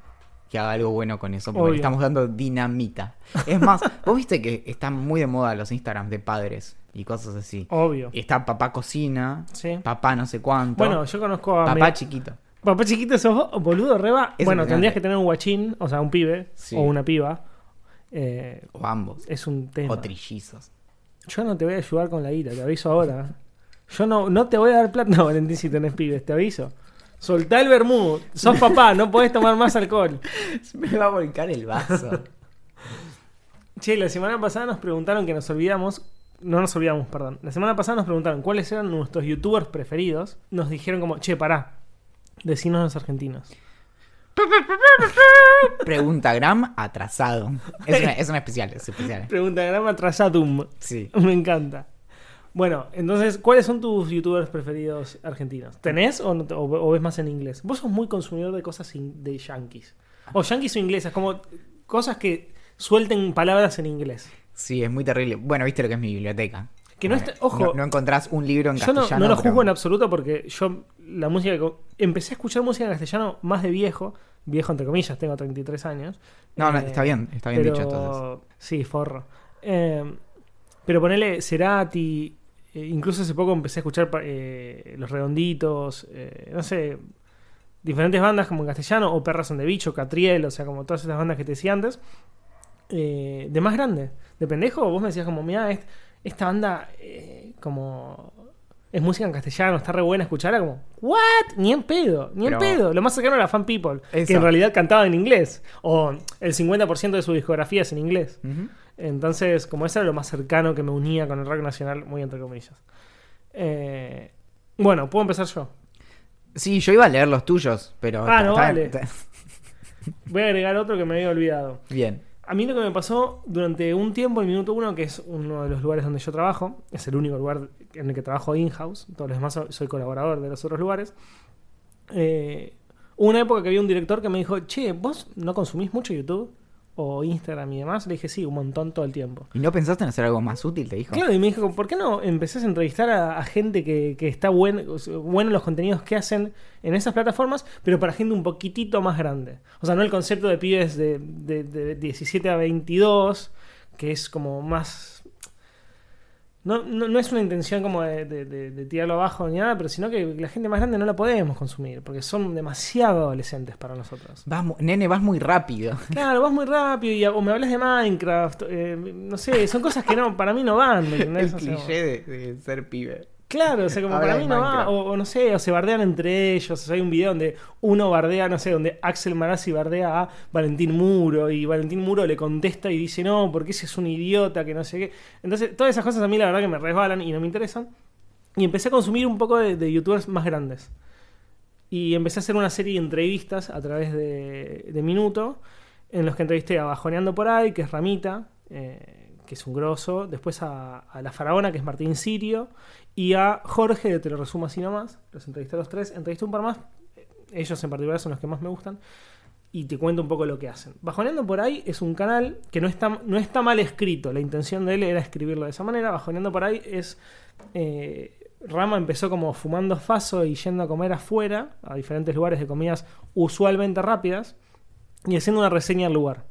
que haga algo bueno con eso. Porque Obvio. le estamos dando dinamita. Es más, vos viste que están muy de moda los Instagrams de padres y cosas así. Obvio. Y está papá cocina, Sí. papá no sé cuánto, Bueno, yo conozco a. papá chiquito. Papá chiquito, sos vos, boludo, reba. Es bueno, tendrías que tener un guachín, o sea, un pibe Sí. o una piba. Eh, O ambos. es un tema. O trillizos. Yo no te voy a ayudar con la ira, te aviso ahora. Yo no, no te voy a dar plata, no, Valentín, si tenés pibes, te aviso. Soltá el vermú, sos papá, no podés tomar más alcohol. Me va a volcar el vaso. Che, la semana pasada nos preguntaron que nos olvidamos. No nos olvidamos, perdón. La semana pasada nos preguntaron cuáles eran nuestros youtubers preferidos. Nos dijeron como, che, pará. Decinos los argentinos. Preguntagram atrasado. Es una, es una especial, es especial. Pregunta grama atrasatum. Sí. Me encanta. Bueno, entonces, ¿cuáles son tus youtubers preferidos argentinos? ¿Tenés o, no te- o- o ves más en inglés? Vos sos muy consumidor de cosas in- de yankees. O yankees o inglesas, como cosas que suelten palabras en inglés. Sí, es muy terrible. Bueno, viste lo que es mi biblioteca. Que no Eh, está- ojo. No, no encontrás un libro en Yo no, castellano. no lo pero- juzgo en absoluto porque yo la música que co- empecé a escuchar música en castellano más de viejo, viejo entre comillas, tengo 33 años. No, no, Eh, está bien, está bien dicho entonces. Sí, forro. Eh, pero ponele Cerati, eh, incluso hace poco empecé a escuchar eh, Los Redonditos, eh, no sé, diferentes bandas como en castellano, o Perras son de Bicho, Catriel, o sea, como todas esas bandas que te decía antes. Eh, de más grande, de pendejo, vos me decías como, mira, esta banda como... Es música en castellano, está re buena escucharla como, ¿what? Ni en pedo, ni en Pero- pedo. Lo más cercano era Fan People, que Eso. en realidad cantaba en inglés. O el 50% de su discografía es en inglés. Ujú. Entonces, como eso era lo más cercano que me unía con el rock nacional, muy entre comillas. Eh, bueno, puedo empezar yo. Sí, yo iba a leer los tuyos, pero. Ah, no, vale. Voy a agregar otro que me había olvidado. Bien. A mí lo que me pasó durante un tiempo, el minuto uno, que es uno de los lugares donde yo trabajo, es el único lugar en el que trabajo in-house, todos los demás so- soy colaborador de los otros lugares. Eh, una época que había un director que me dijo, che, ¿vos no consumís mucho YouTube? O Instagram y demás. Le dije, sí, un montón todo el tiempo. ¿Y no pensaste en hacer algo más útil? Te dijo. Claro, y me dijo, ¿por qué no empezás a entrevistar a, a gente que, que está buen, bueno en los contenidos que hacen en esas plataformas, pero para gente un poquitito más grande? O sea, no el concepto de pibes de, de- de 17 a 22, que es como más... No, no, no es una intención como de, de- de- de tirarlo abajo ni nada, pero sino que la gente más grande no la podemos consumir, porque son demasiado adolescentes para nosotros. Vas mu- nene, vas muy rápido. Claro, vas muy rápido y o me hablas de Minecraft, eh, no sé, son cosas que no para mí no van. ¿me entendés? El O sea, cliché de, de ser pibe. Claro, o sea, como para mí no va, o no sé, o se bardean entre ellos. O sea, hay un video donde uno bardea, no sé, donde Axel Marazzi bardea a Valentín Muro y Valentín Muro le contesta y dice, no, porque ese es un idiota, que no sé qué. Entonces, todas esas cosas a mí la verdad que me resbalan y no me interesan. Y empecé a consumir un poco de, de youtubers más grandes. Y empecé a hacer una serie de entrevistas a través de, de Minuto, en los que entrevisté a Bajoneando por ahí, que es Ramita, eh, que es un grosso, después a, a La Faraona, que es Martín Sirio, y a Jorge, Te lo resumo así nomás. Los entrevisté a los tres, entrevisté un par más, ellos en particular son los que más me gustan, y te cuento un poco lo que hacen. Bajoneando por ahí es un canal que no está, no está mal escrito, la intención de él era escribirlo de esa manera. Bajoneando por ahí es. eh, Rama empezó como fumando faso y yendo a comer afuera, a diferentes lugares de comidas usualmente rápidas, y haciendo una reseña al lugar.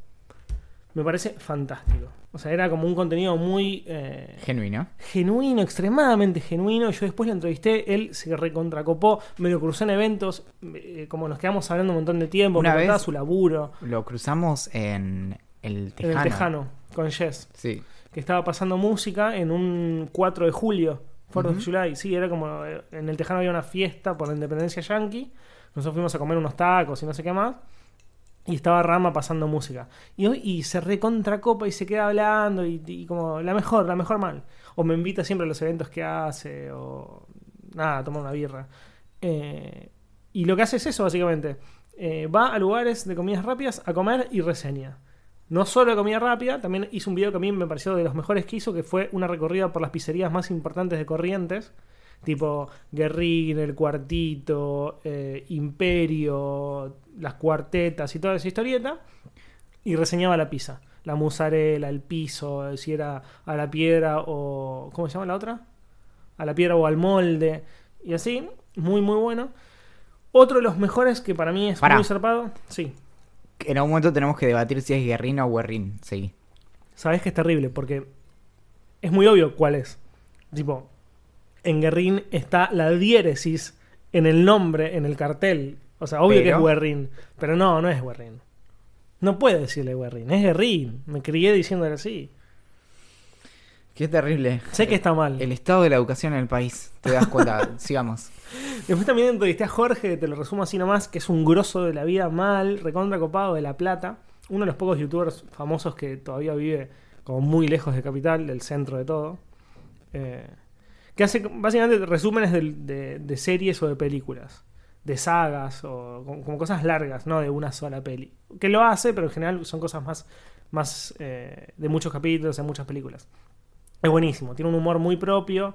Me parece fantástico. O sea, era como un contenido muy eh, Genuino. genuino, extremadamente genuino. Yo después lo entrevisté, él se recontracopó, me lo cruzó en eventos, eh, como nos quedamos hablando un montón de tiempo, Una me vez- su laburo Lo cruzamos en el Tejano. en el Tejano con Jess, Sí. que estaba pasando música en un 4 de julio Fourth of Ujú. July, sí, era como. eh, En el Tejano había una fiesta por la independencia yankee. Nosotros fuimos a comer unos tacos y no sé qué más. Y estaba Rama pasando música. Y, y se recontra copa y se queda hablando. Y, como la mejor, la mejor mal. O me invita siempre a los eventos que hace. O nada, a tomar una birra. Eh, y lo que hace es eso, básicamente. Eh, va a lugares de comidas rápidas a comer y reseña. No solo de comida rápida, también hizo un video que a mí me pareció de los mejores que hizo, que fue una recorrida por las pizzerías más importantes de Corrientes, tipo Guerrín, El Cuartito, eh, Imperio, Las Cuartetas y toda esa historieta, y reseñaba la pizza, la mozzarella, el piso, eh, si era a la piedra o... ¿Cómo se llama la otra? A la piedra o al molde, y así, muy muy bueno. Otro de los mejores que para mí es Pará. muy zarpado, sí, En algún momento tenemos que debatir si es Guerrín o Guerrín. Sí. sabes que es terrible porque es muy obvio cuál es. Tipo, en Guerrín está la diéresis en el nombre, en el cartel. O sea, obvio que es Guerrín. Pero no, no es Guerrín. No puede decirle Guerrín, es Guerrín. Me crié diciéndole así. Qué terrible. Sé que está mal. El estado de la educación en el país. Te das cuenta. Sigamos. Después también entrevisté a Jorge, te lo resumo así nomás, que es un grosso de la vida mal, recontra copado de La Plata. Uno de los pocos youtubers famosos que todavía vive como muy lejos de Capital, del centro de todo. Eh, que hace básicamente resúmenes de, de series o de películas. De sagas o como, como cosas largas, no de una sola peli. Que lo hace, pero en general son cosas más, más eh, de muchos capítulos, de muchas películas. Es buenísimo, tiene un humor muy propio.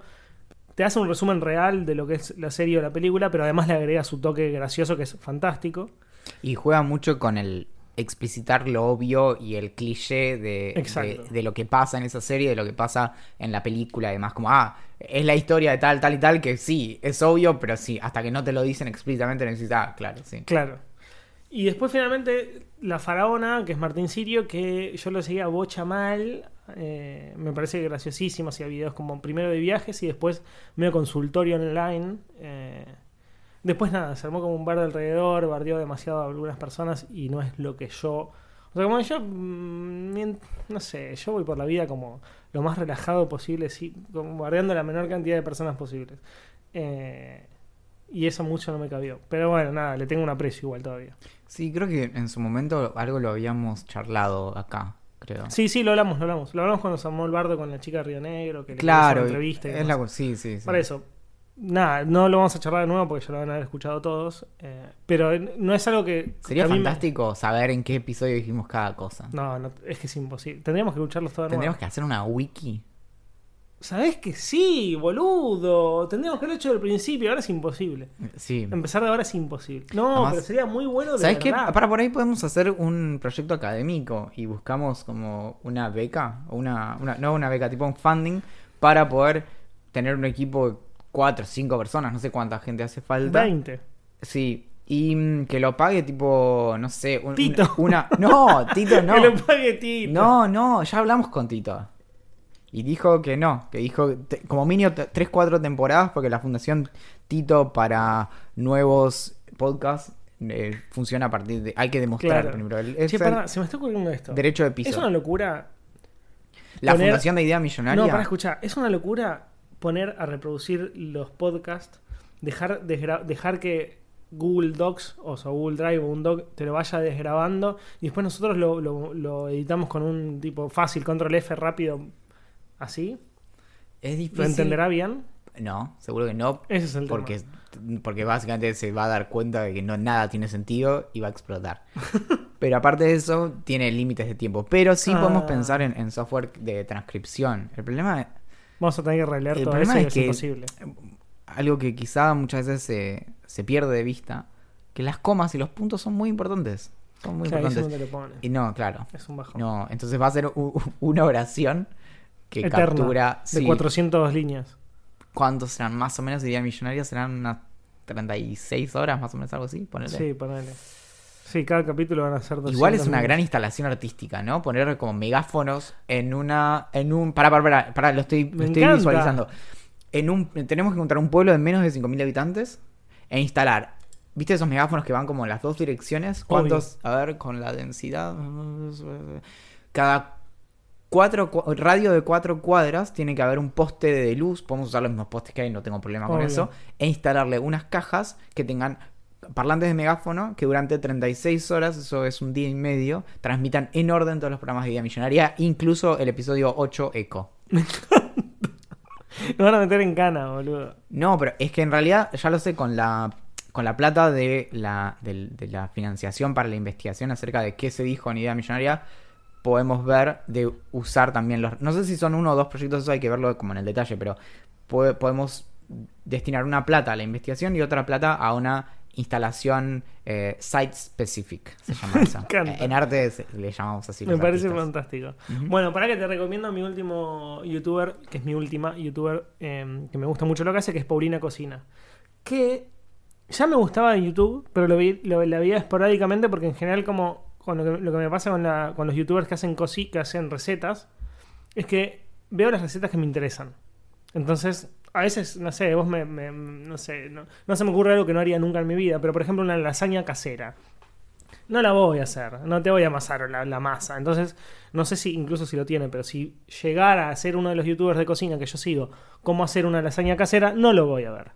Te hace un resumen real de lo que es la serie o la película, pero además le agrega su toque gracioso que es fantástico. Y juega mucho con el explicitar lo obvio y el cliché de, de, lo que pasa en esa serie, de lo que pasa en la película. Además, como, ah, es la historia de tal, tal y tal, que sí, es obvio, pero sí, hasta que no te lo dicen explícitamente necesitas, ah, claro, sí. Claro. Y después finalmente la faraona, que es Martín Sirio, que yo lo seguía bocha mal. eh, me parece graciosísimo, hacía videos como primero de viajes y después medio consultorio online. eh, después nada, se armó como un bar de alrededor, bardeó demasiado a algunas personas y no es lo que yo... O sea, como yo, mm, no sé, yo voy por la vida como lo más relajado posible, sí, como bardeando la menor cantidad de personas posibles. Eh, y eso mucho no me cabió. Pero bueno, nada, le tengo un aprecio igual todavía. Sí, creo que en su momento algo lo habíamos charlado acá, creo. Sí, sí, lo hablamos, lo hablamos. Lo hablamos cuando se armó el bardo con la chica de Río Negro, que le claro, hizo una entrevista y es la, sí, sí, sí. Para eso. Nada, no lo vamos a charlar de nuevo porque ya lo van a haber escuchado todos. eh, pero no es algo que. Sería que me- fantástico saber en qué episodio dijimos cada cosa. No, no, es que es imposible. Tendríamos que escucharlos todos Tendríamos nuevo. que hacer una wiki. ¿Sabés que sí, boludo? Tendríamos que haberlo hecho del principio, ahora es imposible. Sí. Empezar de ahora es imposible. No, Además- pero sería muy bueno de ¿Sabes qué? Para por ahí podemos hacer un proyecto académico y buscamos como una beca, o una, una, no una beca, tipo un funding, para poder tener un equipo cuatro cinco personas, no sé cuánta gente hace falta. 20. Sí. Y mm, que lo pague tipo, no sé, un- Tito. una... No, Tito no. Que lo pague Tito. No, no, ya hablamos con Tito. Y dijo que no, que dijo te- como mínimo 3, 4 temporadas porque la Fundación Tito para nuevos podcasts eh, funciona a partir de... Hay que demostrar Claro. primero. el- Che, el pará, se me está ocurriendo esto. derecho de piso. Es una locura. la poner- Fundación de Idea Millonaria... No, para escuchar. Es una locura poner a reproducir los podcasts, dejar, dejar que Google Docs, o sea, Google Drive o un doc te lo vaya desgrabando y después nosotros lo, lo- lo editamos con un tipo fácil, control F rápido, así. es ¿Lo difícil. entenderá bien? No, seguro que no. Ese es el Porque, tema. porque básicamente se va a dar cuenta de que no nada tiene sentido y va a explotar. Pero aparte de eso, tiene límites de tiempo. Pero sí podemos Ah. pensar en, en software de transcripción. El problema es Vamos a tener que releer El todo problema eso y es que- imposible. algo que quizá muchas veces se, se pierde de vista, que las comas y los puntos son muy importantes. Son muy Claro, eso importantes. no te lo pone. Y no, claro. Es un bajón. No, entonces va a ser u- u- una oración que Eterna, captura... De sí, 400 líneas. ¿Cuántos serán? Más o menos, diría millonaria, serán unas 36 horas, más o menos, algo así. ponele. Sí, ponele. Sí, cada capítulo van a ser 200 Igual es una gran instalación artística, ¿no? Poner como megáfonos en una. en un. Para, para, para, para, lo estoy, lo visualizando. En un. Tenemos que encontrar un pueblo de menos de 5.000 habitantes e instalar. ¿Viste esos megáfonos que van como en las dos direcciones? ¿Cuántos? A ver, con la densidad. Cada cuatro, cua- radio de cuatro cuadras tiene que haber un poste de luz. Podemos usar los mismos postes que hay, no tengo problema con eso. E instalarle unas cajas que tengan parlantes de megáfono que durante 36 horas, eso es un día y medio, transmitan en orden todos los programas de Vida Millonaria, incluso el episodio 8 Eco. Nos van a meter en cana, boludo. No, pero es que en realidad ya lo sé con la con la plata de la, de, la financiación para la investigación acerca de qué se dijo en Idea Millonaria, podemos ver de usar también los... No sé si son uno o dos proyectos, eso hay que verlo como en el detalle, pero podemos destinar una plata a la investigación y otra plata a una instalación eh, site specific, se llama eso. en arte se- le llamamos así. Me parece artistas. fantástico. Bueno, para que te recomiendo a mi último youtuber, que es mi última youtuber, eh, que me gusta mucho lo que hace, que es Paulina Cocina. Que ya me gustaba en YouTube, pero lo, vi, lo- la veía esporádicamente porque en general como con lo, que, lo que me pasa con, la- con los youtubers que hacen cosi, que hacen recetas, es que veo las recetas que me interesan. Entonces, a veces, no sé, vos me, no sé, no, se me ocurre algo que no haría nunca en mi vida, pero por ejemplo una lasaña casera. No la voy a hacer, no te voy a amasar la, la masa. Entonces, no sé si incluso si lo tiene, pero si llegara a ser uno de los youtubers de cocina que yo sigo, cómo hacer una lasaña casera, no lo voy a ver.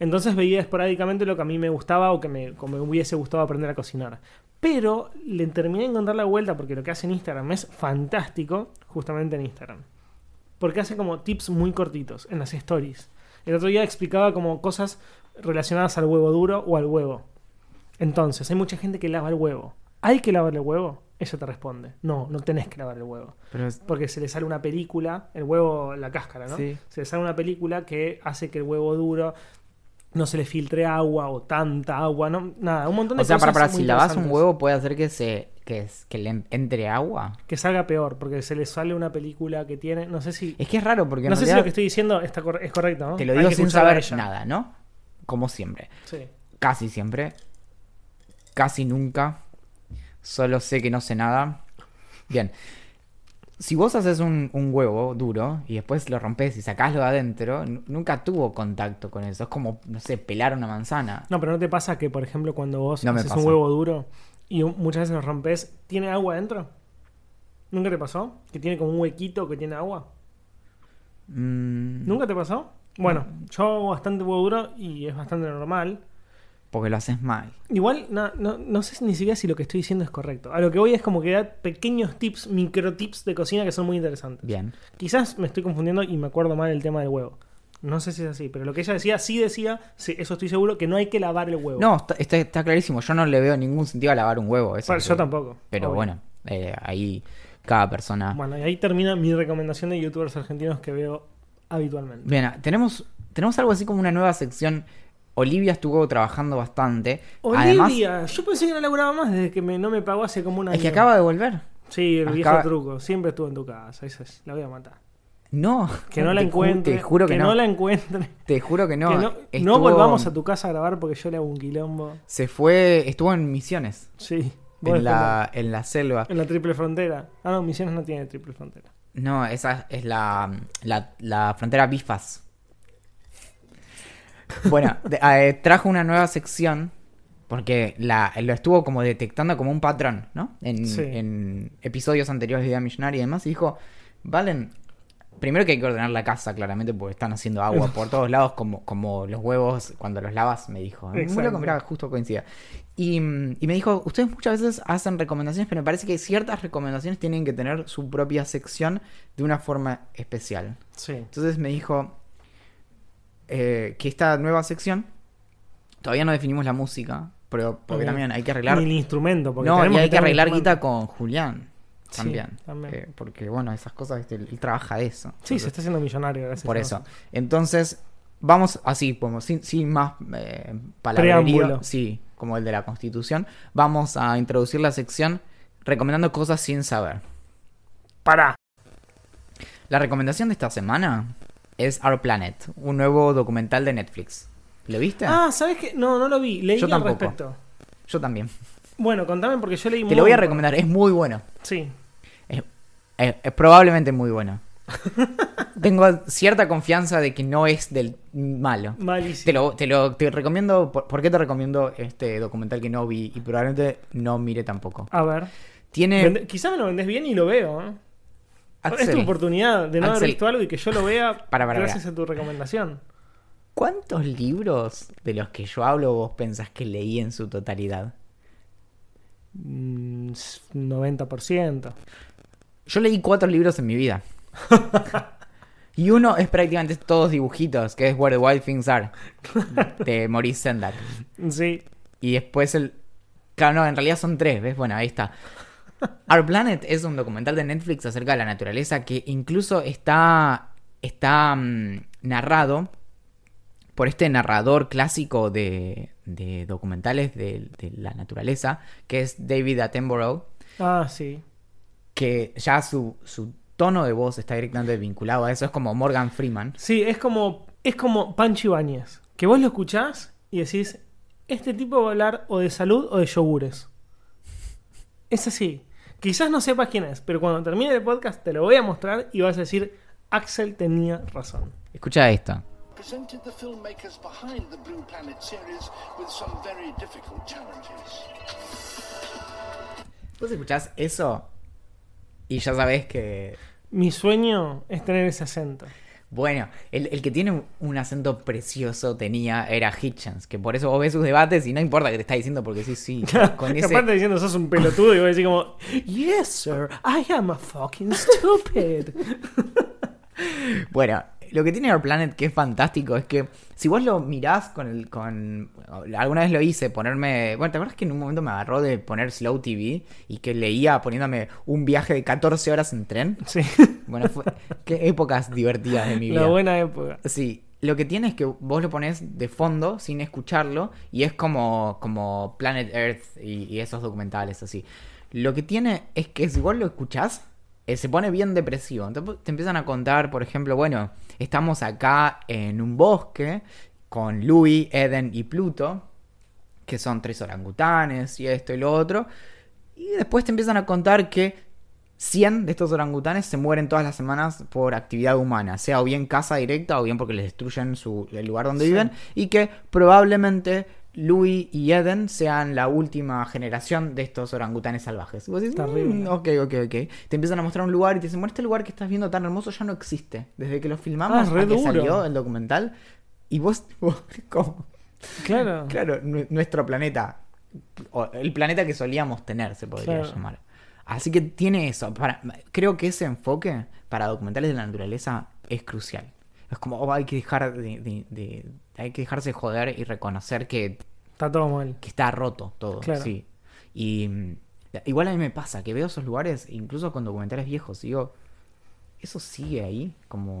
Entonces veía esporádicamente lo que a mí me gustaba o que me, como me hubiese gustado aprender a cocinar. Pero le terminé de encontrar la vuelta porque lo que hace en Instagram es fantástico, justamente en Instagram. Porque hace como tips muy cortitos en las stories. El otro día explicaba como cosas relacionadas al huevo duro o al huevo. Entonces, hay mucha gente que lava el huevo. ¿Hay que lavar el huevo? Ella te responde. No, no tenés que lavar el huevo. Pero es- Porque se le sale una película, el huevo, la cáscara, ¿no? Sí. Se le sale una película que hace que el huevo duro no se le filtre agua o tanta agua, no, nada, un montón de o sea, para, cosas para si lavas un huevo puede hacer que se que, es- que le entre agua. que salga peor, porque se le sale una película que tiene, no sé si Es que es raro porque en no sé si lo que estoy diciendo está cor- es correcto, ¿no? te lo digo sin saber nada, ¿no? Como siempre. Sí. Casi siempre. Casi nunca. Solo sé que no sé nada. Bien. Si vos haces un, un huevo duro y después lo rompes y sacás lo de adentro, nunca tuvo contacto con eso. Es como, no sé, pelar una manzana. No, pero ¿no te pasa que, por ejemplo, cuando vos No haces pasa. un huevo duro y muchas veces lo rompes, ¿tiene agua adentro? ¿Nunca te pasó? ¿Que tiene como un huequito que tiene agua? Mm, ¿Nunca te pasó? Bueno, yo hago bastante huevo duro y es bastante normal. Porque lo haces mal. Igual, no, no, no sé ni siquiera si lo que estoy diciendo es correcto. A lo que voy es como que da pequeños tips, micro tips de cocina que son muy interesantes. Bien. Quizás me estoy confundiendo y me acuerdo mal el tema del huevo. No sé si es así, pero lo que ella decía, sí decía, sí, eso estoy seguro, que no hay que lavar el huevo. No, está, está, está clarísimo. Yo no le veo ningún sentido a lavar un huevo. eso Bueno, yo tampoco. Pero obvio. bueno, eh, ahí cada persona. Bueno, y ahí termina mi recomendación de youtubers argentinos que veo habitualmente. Bien, tenemos, tenemos algo así como una nueva sección. Olivia estuvo trabajando bastante. Además, Olivia, yo pensé que no laburaba más desde que me- no me pagó hace como una es que acaba de volver. Sí, el acaba- viejo truco. Siempre estuvo en tu casa. Esa es, la voy a matar. No, Que no la ju- encuentre. Te juro que, no. la encuentre. Te juro que no. que no, no volvamos a tu casa a grabar porque yo le hago un quilombo. Se fue, estuvo en Misiones, Sí. en la, en la selva. En la triple frontera. Ah, no, Misiones no tiene triple frontera. No, esa es la, la, la frontera Bifas. Bueno, de- eh, trajo una nueva sección porque la, lo estuvo como detectando como un patrón, ¿no? En, Sí. en episodios anteriores de Vida Millonaria y demás. Y dijo, Valen, primero que hay que ordenar la casa, claramente, porque están haciendo agua por todos lados, como, como los huevos cuando los lavas, me dijo. Muy Exacto. loco, mirá, justo coincida. Y, y me dijo, ustedes muchas veces hacen recomendaciones, pero me parece que ciertas recomendaciones tienen que tener su propia sección de una forma especial. Sí. Entonces me dijo eh, que esta nueva sección, todavía no definimos la música, pero porque también hay que arreglar... Ni el instrumento. Porque No, y tenemos hay que un arreglar guita con Julián. Sí, También. Eh, porque bueno, esas cosas, él, él trabaja de eso. Sí, se está haciendo millonario gracias Por a eso. Entonces, vamos así, como sin, sin más eh, Preámbulo. sí, como el de la Constitución, vamos a introducir la sección recomendando cosas sin saber. Pará. La recomendación de esta semana es Our Planet, un nuevo documental de Netflix. ¿Lo viste? Ah, ¿sabes qué? No, no lo vi. Leí Yo al tampoco. respecto. Yo también. Bueno, contame porque yo leí Te lo voy a muy- recomendar, es muy bueno. Sí. Es, es- es probablemente muy bueno. Tengo cierta confianza de que no es del malo. Malísimo. Te lo, te lo te recomiendo. ¿por, por qué te recomiendo este documental que no vi y probablemente no mire tampoco? A ver. Tiene. Vende- Quizá me lo vendés bien y lo veo. ¿eh? Es tu oportunidad de no haber visto algo y que yo lo vea Para, para, gracias para. a tu recomendación. ¿cuántos libros de los que yo hablo vos pensás que leí en su totalidad? Mm, 90%. Yo leí cuatro libros en mi vida. y uno es prácticamente todos dibujitos, que es Where the Wild Things Are, de Maurice Sendak. Sí. Y después el... Claro, no, en realidad son tres, ¿ves? Bueno, ahí está. Our Planet es un documental de Netflix acerca de la naturaleza que incluso está, está mm, narrado por este narrador clásico de, de documentales de, de la naturaleza, que es David Attenborough, Ah, sí. Que ya su, su tono de voz está directamente vinculado a eso, es como Morgan Freeman. Sí, es como, es como Pancho Ibáñez. Que vos lo escuchás y decís, este tipo va a hablar o de salud o de yogures. Es así. Quizás no sepas quién es, pero cuando termine el podcast te lo voy a mostrar y vas a decir, Axel tenía razón. Escucha esto. presented the filmmakers behind the Blue Planet series with some very difficult challenges. Vos escuchás eso y ya sabés que Mi sueño es tener ese acento. Bueno, el, el que tiene un, acento precioso tenía era Hitchens, que por eso vos ves sus debates y no importa que te está diciendo porque sí, sí, con ese... aparte diciendo sos un pelotudo y vos decís como, Yes, sir, I am a fucking stupid. Bueno, lo que tiene Our Planet que es fantástico es que si vos lo mirás con el... con Alguna vez lo hice, ponerme... Bueno, ¿te acuerdas que en un momento me agarró de poner Slow TV y que leía poniéndome un viaje de 14 horas en tren? sí, Bueno, fue... qué épocas divertidas de mi vida. la buena época. Sí, lo que tiene es que vos lo pones de fondo sin escucharlo y es como, como Planet Earth y, y esos documentales así. Lo que tiene es que si vos lo escuchás, eh, se pone bien depresivo. Entonces te empiezan a contar, por ejemplo, bueno, estamos acá en un bosque con Louis, Eden y Pluto, que son tres orangutanes y esto y lo otro. Y después te empiezan a contar que 100 de estos orangutanes se mueren todas las semanas por actividad humana, sea o bien caza directa o bien porque les destruyen su, el lugar donde Sí. viven, y que probablemente Louis y Eden sean la última generación de estos orangutanes salvajes. Y vos decís, Terrible. "Mm, ok, ok, ok. Te empiezan a mostrar un lugar y te dicen, bueno, este lugar que estás viendo tan hermoso ya no existe. Desde que lo filmamos Ah, a que salió el documental. Y vos, vos como... Claro. Claro, nu- nuestro planeta. el planeta que solíamos tener, se podría Claro. llamar. Así que tiene eso. Para, creo que ese enfoque para documentales de la naturaleza es crucial. Es como, oh, hay que dejar de, de- de- hay que dejarse de joder y reconocer que, Está todo mal. que está roto todo. Claro. Sí. Y mm, igual a mí me pasa que veo esos lugares, incluso con documentales viejos, y digo, ¿eso sigue ahí? Como,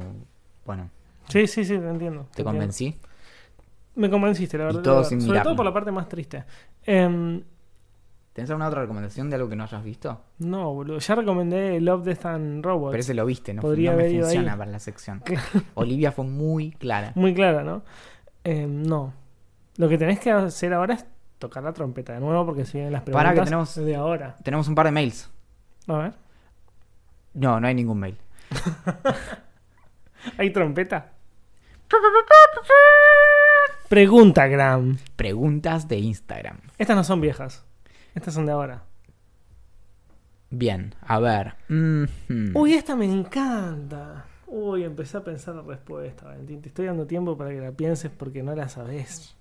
bueno, Sí, sí, sí, te entiendo. ¿te convencí? Me convenciste, la verdad. todo verdad. sin Sobre todo por la parte más triste. Em, ¿Tenés alguna otra recomendación de algo que no hayas visto? no, boludo. Ya recomendé Love, Death and Robots. Pero ese lo viste, no, Podría no me funciona ahí. para la sección. Olivia fue muy clara. Muy clara, ¿no? Em, no. Lo que tenés que hacer ahora es tocar la trompeta de nuevo porque si vienen las preguntas Pará, que tenemos- de ahora. Tenemos un par de mails. A ver. No, no hay ningún mail. ¿Hay trompeta? Pregunta, Gram. Preguntas de Instagram. Estas no son viejas. Estas son de ahora. Bien, a ver. Mhm. Uy, esta me encanta. Uy, empecé a pensar la respuesta, Valentín. Te estoy dando tiempo para que la pienses porque no la sabes.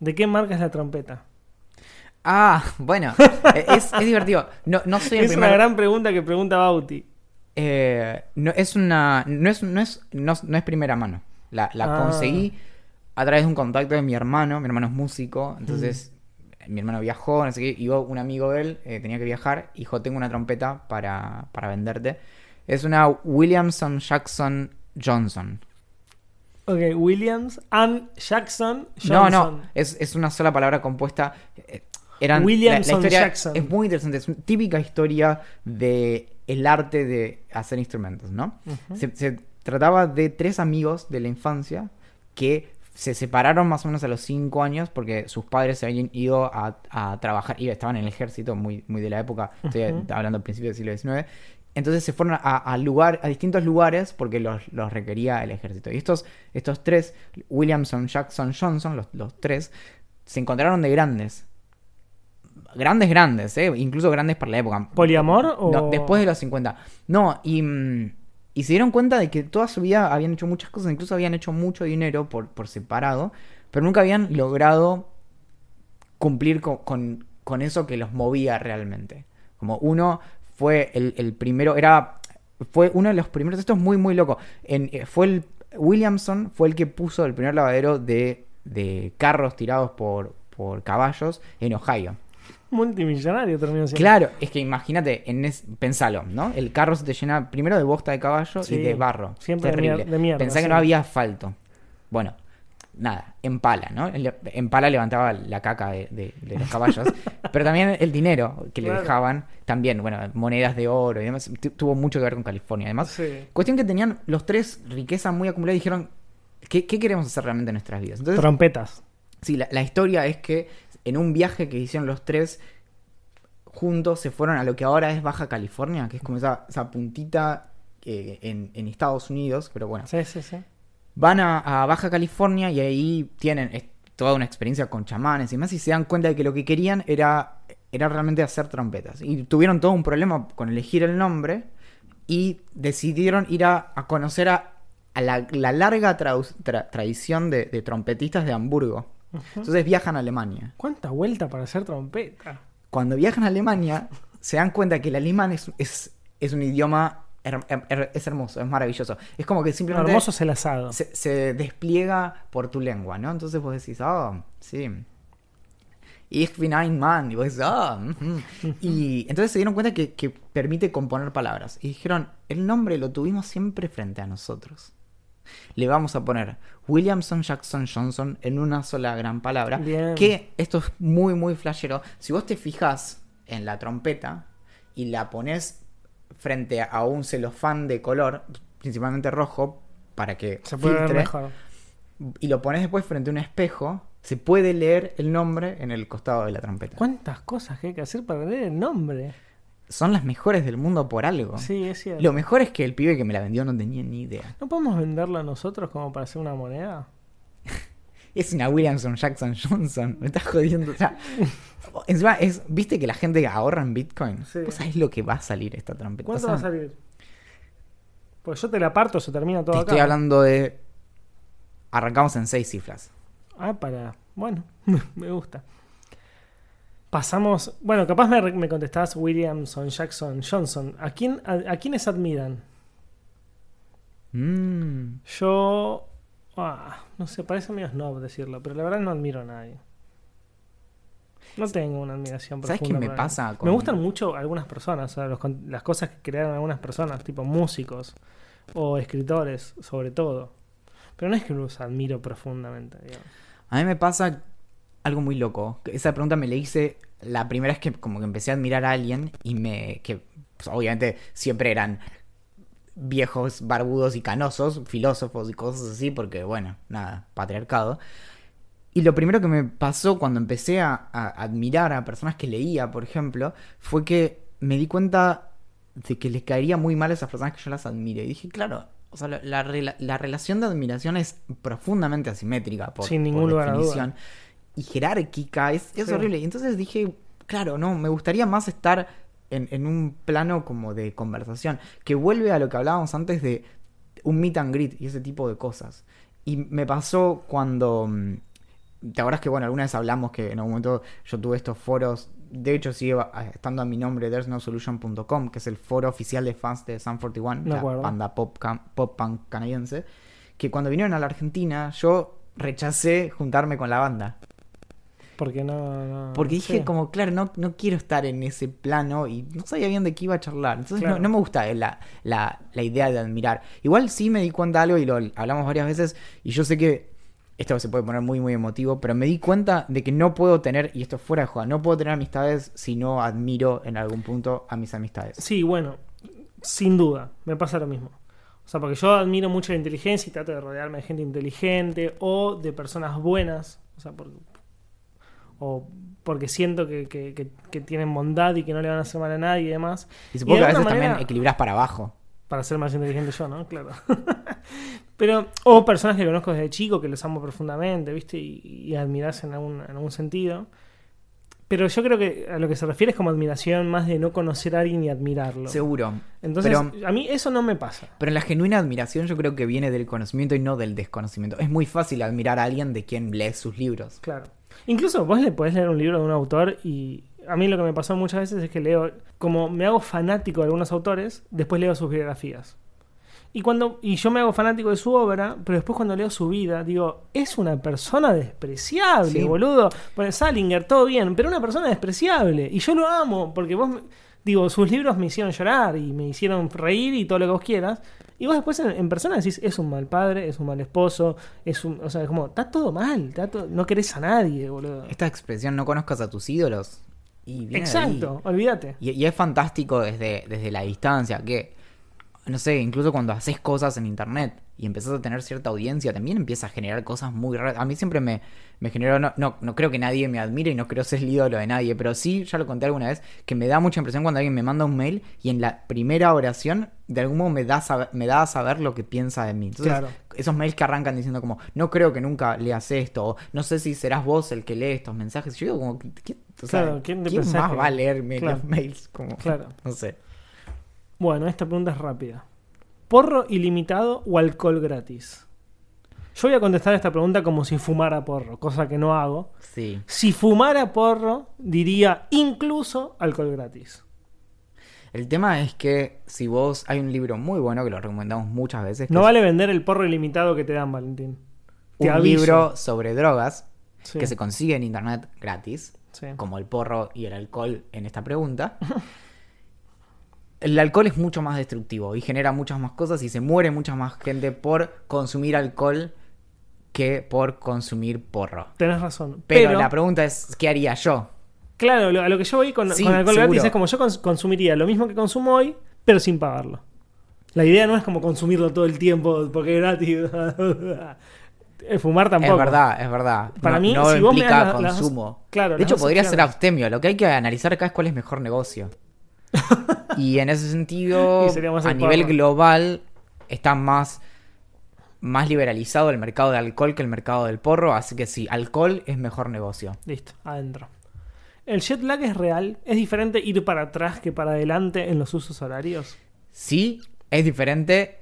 ¿De qué marca es la trompeta? Ah, bueno, eh, es, es divertido. No, no soy el Es primer. una gran pregunta que pregunta Bauti. eh, no, es una. No es, no es, no, no es primera mano. La, la Ah. conseguí a través de un contacto de mi hermano. Mi hermano es músico. Entonces, Mm. mi hermano viajó, no sé qué. Y yo, un amigo de él eh, tenía que viajar. Dijo: Tengo una trompeta para, para venderte. Es una Williamson Jackson Johnson. Ok, Williams and Jackson No, Johnson. no, es, es una sola palabra compuesta. Eh, Eran, Williamson la, la historia Jackson. Es muy interesante, es una típica historia de el arte de hacer instrumentos, ¿no? Se, se trataba de tres amigos de la infancia que se separaron más o menos a los cinco años porque sus padres se habían ido a, a trabajar y estaban en el ejército, muy, muy de la época, estoy hablando del principio del siglo XIX. Entonces se fueron a, a lugar, a distintos lugares porque los, los requería el ejército. Y estos, estos tres, Williamson, Jackson, Johnson, los, los tres, se encontraron de grandes. grandes, grandes, ¿eh? incluso grandes para la época. ¿Poliamor o...? No, después de los 50. No, y, mm, y se dieron cuenta de que toda su vida habían hecho muchas cosas, incluso habían hecho mucho dinero por, por separado, pero nunca habían logrado cumplir con, con- con eso que los movía realmente. Como uno fue el, el primero, era, fue uno de los primeros, esto es muy, muy loco, en, eh, fue el, Williamson fue el que puso el primer lavadero de, de carros tirados por, por caballos en Ohio. Multimillonario terminó siendo. Claro, es que imagínate, pensalo, ¿no? El carro se te llena primero de bosta de caballo Sí, y de barro. siempre de Terrible. de mierda, Pensá que no había asfalto. Bueno, nada, en pala, ¿no? El- En pala levantaba la caca de, de- de los caballos, pero también el dinero que le dejaban, también, bueno, monedas de oro y demás, tu- tuvo mucho que ver con California. Además, Sí. cuestión que tenían los tres riqueza muy acumulada y dijeron, ¿qué, qué queremos hacer realmente en nuestras vidas? Entonces, Trompetas. Sí, la, la historia es que en un viaje que hicieron los tres juntos se fueron a lo que ahora es Baja California, que es como esa, esa puntita eh, en, en Estados Unidos, pero bueno. Sí, sí, sí. Van a, a Baja California y ahí tienen toda una experiencia con chamanes y más y se dan cuenta de que lo que querían era, era realmente hacer trompetas. Y tuvieron todo un problema con elegir el nombre y decidieron ir a, a conocer a, a la, la larga tra- tradición de, de trompetistas de Hamburgo. Entonces viajan a Alemania. ¿Cuánta vuelta para hacer trompeta? Cuando viajan a Alemania, se dan cuenta que el alemán es, es, es un idioma. Her- her- es hermoso, es maravilloso. Es como que Lo simplemente hermoso es el asado. se, se despliega por tu lengua, ¿no? Entonces vos decís, ah, sí. Ich bin ein Mann. Y vos decís, ah, ujú". Y entonces se dieron cuenta que, que permite componer palabras. Y dijeron, el nombre lo tuvimos siempre frente a nosotros. Le vamos a poner Williamson Jackson Johnson en una sola gran palabra. Bien. Que esto es muy, muy flashero. Si vos te fijas en la trompeta y la pones frente a un celofán de color, principalmente rojo, para que Se puede ver filtre, mejor. y lo pones después frente a un espejo, se puede leer el nombre en el costado de la trompeta. ¿Cuántas cosas que hay que hacer para leer el nombre? Son las mejores del mundo por algo. Sí, es cierto. Lo mejor es que el pibe que me la vendió no tenía ni idea. ¿No podemos venderla nosotros como para hacer una moneda? Es una Williamson Jackson Johnson. Me estás jodiendo. O sea, encima es, ¿viste que la gente ahorra en Bitcoin? Sí. ¿Vos sabés lo que va a salir esta trompeta? ¿Cuánto O sea, va a salir? Pues yo te la parto, se termina todo Te acá. estoy hablando de. Arrancamos en seis cifras. Ah, para. Bueno, me gusta. Pasamos. Bueno, capaz me, me contestás Williamson, Jackson, Johnson. ¿A, quién, a, a quiénes admiran? Mm. Yo. Ah, no sé, parece medio snob decirlo, pero la verdad no admiro a nadie. No tengo una admiración ¿Sabes profunda. qué me pasa Me gustan mucho algunas personas, o sea, los las cosas que crearon algunas personas, tipo músicos o escritores, sobre todo. Pero no es que los admiro profundamente, digamos. A mí me pasa algo muy loco. Esa pregunta me la hice la primera vez que como que empecé a admirar a alguien y me... que pues, obviamente siempre eran viejos, barbudos y canosos, filósofos y cosas así, porque bueno, nada, patriarcado. Y lo primero que me pasó cuando empecé a, a admirar a personas que leía, por ejemplo, fue que me di cuenta de que les caería muy mal a esas personas que yo las admire. Y dije, claro, o sea, la, la rela- la relación de admiración es profundamente asimétrica, por, Sin por ningún lugar duda. definición. Y jerárquica, es, es Sí. horrible. Y entonces dije, claro, no, me gustaría más estar en, en un plano como de conversación, que vuelve a lo que hablábamos antes de un meet and greet y ese tipo de cosas. Y me pasó cuando... mm, ¿Te acuerdas que, bueno, alguna vez hablamos que en algún momento yo tuve estos foros? De hecho, sigue eh, estando a mi nombre, there'snosolution.com, que es el foro oficial de fans de Sun 41, Me la banda pop, pop punk canadiense. Que cuando vinieron a la Argentina, yo rechacé juntarme con la banda. Porque no. no- Porque dije sí. como, claro, no, no quiero estar en ese plano y no sabía bien de qué iba a charlar. Entonces Claro. no, no me gusta la, la, la idea de admirar. Igual sí me di cuenta de algo y lo hablamos varias veces y yo sé que esto se puede poner muy muy emotivo, pero me di cuenta de que no puedo tener, y esto es fuera de joda, no puedo tener amistades si no admiro en algún punto a mis amistades. Sí, bueno, sin duda, me pasa lo mismo. O sea, porque yo admiro mucho la inteligencia y trato de rodearme de gente inteligente o de personas buenas. O sea, por- o porque siento que, que- que- que tienen bondad y que no le van a hacer mal a nadie y demás. Y supongo Y que a veces también equilibras para abajo. Para ser más inteligente yo, ¿no? Claro. Pero, o personas que conozco desde chico, que los amo profundamente, ¿viste? Y, y admirarse en algún, en algún sentido. Pero yo creo que a lo que se refiere es como admiración más de no conocer a alguien y admirarlo. Seguro. Entonces, pero, a mí eso no me pasa. pero la genuina admiración yo creo que viene del conocimiento y no del desconocimiento. Es muy fácil admirar a alguien de quien lees sus libros. Claro. Incluso vos le podés leer un libro de un autor y a mí lo que me pasó muchas veces es que leo, como me hago fanático de algunos autores, después leo sus biografías. Y cuando y yo me hago fanático de su obra, pero después cuando leo su vida, digo, es una persona despreciable, Sí. boludo. Bueno, Salinger, todo bien, pero una persona despreciable. Y yo lo amo, porque vos, digo, sus libros me hicieron llorar y me hicieron reír y todo lo que vos quieras. Y vos después en, en persona decís, es un mal padre, es un mal esposo, es un. O sea, es como, está todo mal, está todo- no querés a nadie, boludo. Esta expresión, no conozcas a tus ídolos. Y. Exacto, olvídate. Y, y es fantástico desde, desde la distancia, que, no sé, incluso cuando haces cosas en internet y empezás a tener cierta audiencia, también empieza a generar cosas muy raras. A mí siempre me, me generó, no, no, no creo que nadie me admire y no creo ser el ídolo de nadie, pero sí, ya lo conté alguna vez, que me da mucha impresión cuando alguien me manda un mail y en la primera oración, de algún modo me da, saber, me da a saber lo que piensa de mí. Entonces, Claro. esos mails que arrancan diciendo como, no creo que nunca leas esto, o no sé si serás vos el que lee estos mensajes. Yo digo como, ¿qué, o sea, Claro, ¿quién ¿quién más que- va a leerme Claro. los mails? Como, Claro. No sé. Bueno, esta pregunta es rápida. ¿Porro ilimitado o alcohol gratis? Yo voy a contestar esta pregunta como si fumara porro, cosa que no hago. Sí. Si fumara porro, diría incluso alcohol gratis. El tema es que si vos hay un libro muy bueno que lo recomendamos muchas veces, que No es vale vender el porro ilimitado que te dan, Valentín. Te un aviso. libro sobre drogas Sí, que se consigue en internet gratis, sí. como el porro y el alcohol en esta pregunta. El alcohol es mucho más destructivo y genera muchas más cosas y se muere mucha más gente por consumir alcohol que por consumir porro. Tenés razón. Pero, Pero, la pregunta es, ¿qué haría yo? claro, lo- a lo que yo voy con, Sí, con alcohol seguro. gratis es como yo cons- consumiría lo mismo que consumo hoy, pero sin pagarlo. La idea no es como consumirlo todo el tiempo porque es gratis. Fumar tampoco. Es verdad, es verdad. Para no, mí, no si vos me das la- las- consumo. claro, de hecho, podría ser abstemio. Lo que hay que analizar acá es cuál es mejor negocio. y en ese sentido, a el nivel global, está más, más liberalizado el mercado de alcohol que el mercado del porro. Así que sí, alcohol es mejor negocio. Listo, adentro. ¿El jet lag es real? ¿Es diferente ir para atrás que para adelante en los usos horarios? Sí, es diferente.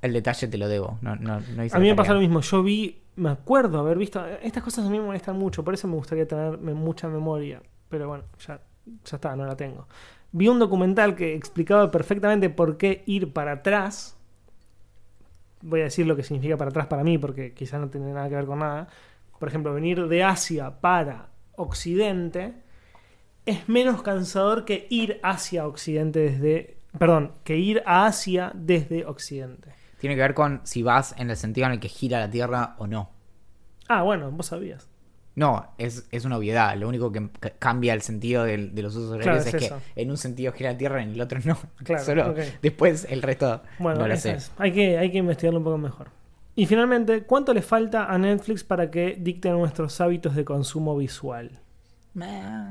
El detalle te lo debo. No, no, no hice A mí me pasa lo mismo. Yo vi, me acuerdo haber visto. Estas cosas a mí me molestan mucho, por eso me gustaría tener mucha memoria. Pero bueno, ya, ya está, no la tengo. Vi un documental que explicaba perfectamente por qué ir para atrás. Voy a decir lo que significa para atrás para mí, porque quizás no tiene nada que ver con nada. Por ejemplo, venir de Asia para Occidente es menos cansador que ir hacia Occidente desde. Perdón, que ir a Asia desde Occidente. Tiene que ver con si vas en el sentido en el que gira la Tierra o no. Ah, bueno, vos sabías. No, es, es una obviedad. Lo único que cambia el sentido de, los usos horarios Claro, es, es que en un sentido gira la Tierra y en el otro no. Claro, Solo después el resto Bueno, no lo sé. es. Hay, que, hay que investigarlo un poco mejor. Y finalmente, ¿cuánto le falta a Netflix para que dicte nuestros hábitos de consumo visual?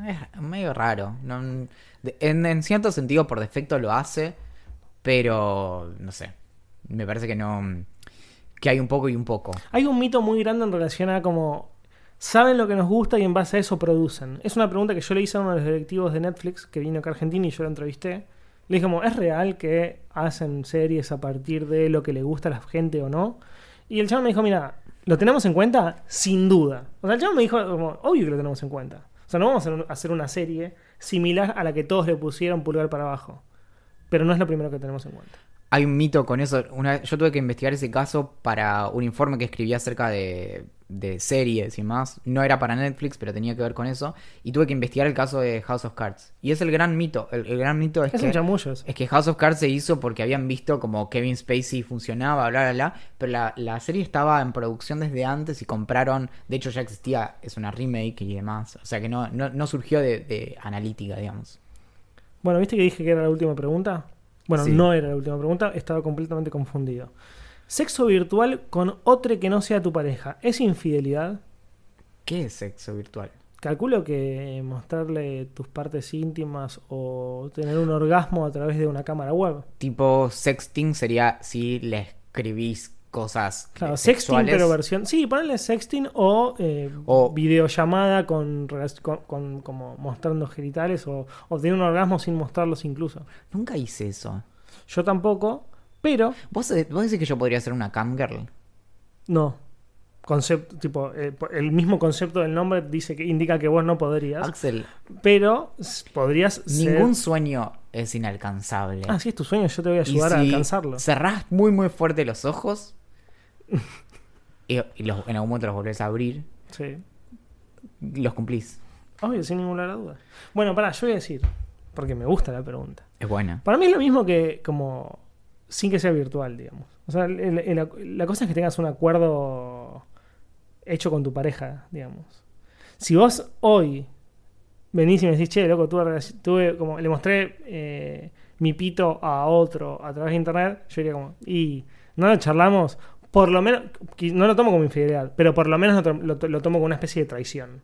Es medio raro. No- en, en cierto sentido, por defecto lo hace, pero no sé. Me parece que no. Que hay un poco y un poco. Hay un mito muy grande en relación a cómo saben lo que nos gusta y en base a eso producen. Es una pregunta que yo le hice a uno de los directivos de Netflix que vino acá a Argentina y yo lo entrevisté. Le dije como, ¿es real que hacen series a partir de lo que le gusta a la gente o no? Y el chaval me dijo, mira, ¿lo tenemos en cuenta? Sin duda. O sea, el chaval me dijo, como, obvio que lo tenemos en cuenta. O sea, no vamos a hacer una serie similar a la que todos le pusieron pulgar para abajo. Pero no es lo primero que tenemos en cuenta. Hay un mito con eso. Una yo tuve que investigar ese caso para un informe que escribí acerca de, de series y más. No era para Netflix, pero tenía que ver con eso. Y tuve que investigar el caso de House of Cards. Y es el gran mito. El, el gran mito es, Es que... Es que House of Cards se hizo porque habían visto como Kevin Spacey funcionaba, bla, bla, bla. Pero la, la serie estaba en producción desde antes y compraron. De hecho, ya existía, es una remake y demás. O sea que no, no, no surgió de, de analítica, digamos. Bueno, ¿viste que dije que era la última pregunta? Bueno, Sí. no era la última pregunta, estaba completamente confundido. Sexo virtual con otro que no sea tu pareja, ¿es infidelidad? ¿Qué es sexo virtual? Calculo que mostrarle tus partes íntimas o tener un orgasmo a través de una cámara web. Tipo sexting sería si le escribís cosas Claro, eh, sexting, sexuales. pero versión. Sí, ponerle sexting o, eh, O- videollamada con, con, con- como mostrando genitales o, o tener un orgasmo sin mostrarlos incluso. Nunca hice eso. Yo tampoco, pero ¿Vos, eh, vos decís que yo podría ser una camgirl? no. Concepto, tipo, eh, po- el mismo concepto del nombre dice que indica que vos no podrías, Axel, pero podrías ser- ningún sueño es inalcanzable. Ah, sí, es tu sueño, yo te voy a ayudar a si alcanzarlo. Cerrás muy muy fuerte los ojos y, y los- en algún momento los volvés a abrir, Sí. los cumplís. Obvio, sin ninguna duda. Bueno, pará, yo voy a decir, porque me gusta la pregunta. Es buena. Para mí es lo mismo que como sin que sea virtual, digamos. O sea, el- la cosa es que tengas un acuerdo hecho con tu pareja, digamos. Si vos hoy venís y me decís, che, loco, tuve, tuve como, le mostré eh, mi pito a otro a través de internet, yo diría como, y no lo charlamos, por lo menos, no lo tomo como infidelidad, pero por lo menos lo, to- lo to- lo tomo como una especie de traición.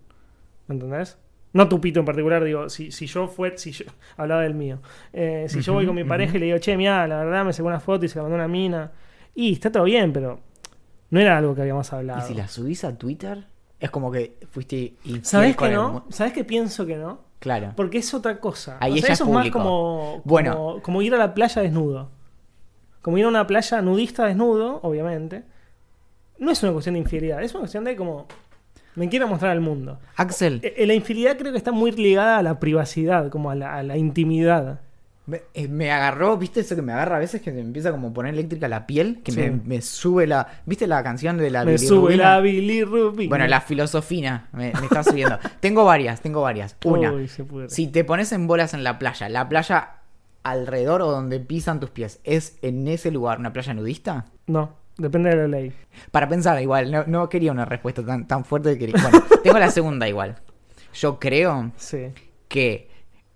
¿Me entendés? No tu pito en particular, digo, si, si yo fue, si yo, hablaba del mío. Eh, si yo voy con mi pareja y le digo, che, mira, la verdad me sacó una foto y se la mandó una mina. Y está todo bien, pero no era algo que habíamos hablado. Y si la subís a Twitter, es como que fuiste infiel ¿Sabés que el no? mu- ¿Sabés que pienso que no? Claro. Porque es otra cosa. Ahí O sea, eso es es más como, Bueno. como ir a la playa desnudo. Como ir a una playa nudista desnudo, obviamente. No es una cuestión de infidelidad, es una cuestión de como. Me quiero mostrar al mundo. Axel, Eh, La infidelidad creo que está muy ligada a la privacidad, como a la, a la intimidad. me, eh, me agarró, ¿viste eso que me agarra a veces que me empieza como a poner eléctrica la piel? Que Sí. me, me sube la... ¿Viste la canción de la Me bilirrubina? sube la bilirrubina. Bueno, la filosofina me, me está subiendo. tengo varias, tengo varias. Una, Uy, si te pones en bolas en la playa, la playa alrededor o donde pisan tus pies, ¿es en ese lugar una playa nudista? No, depende de la ley. Para pensar igual, no, no quería una respuesta tan, tan fuerte que quería. Bueno, tengo la segunda igual. Yo creo Sí. que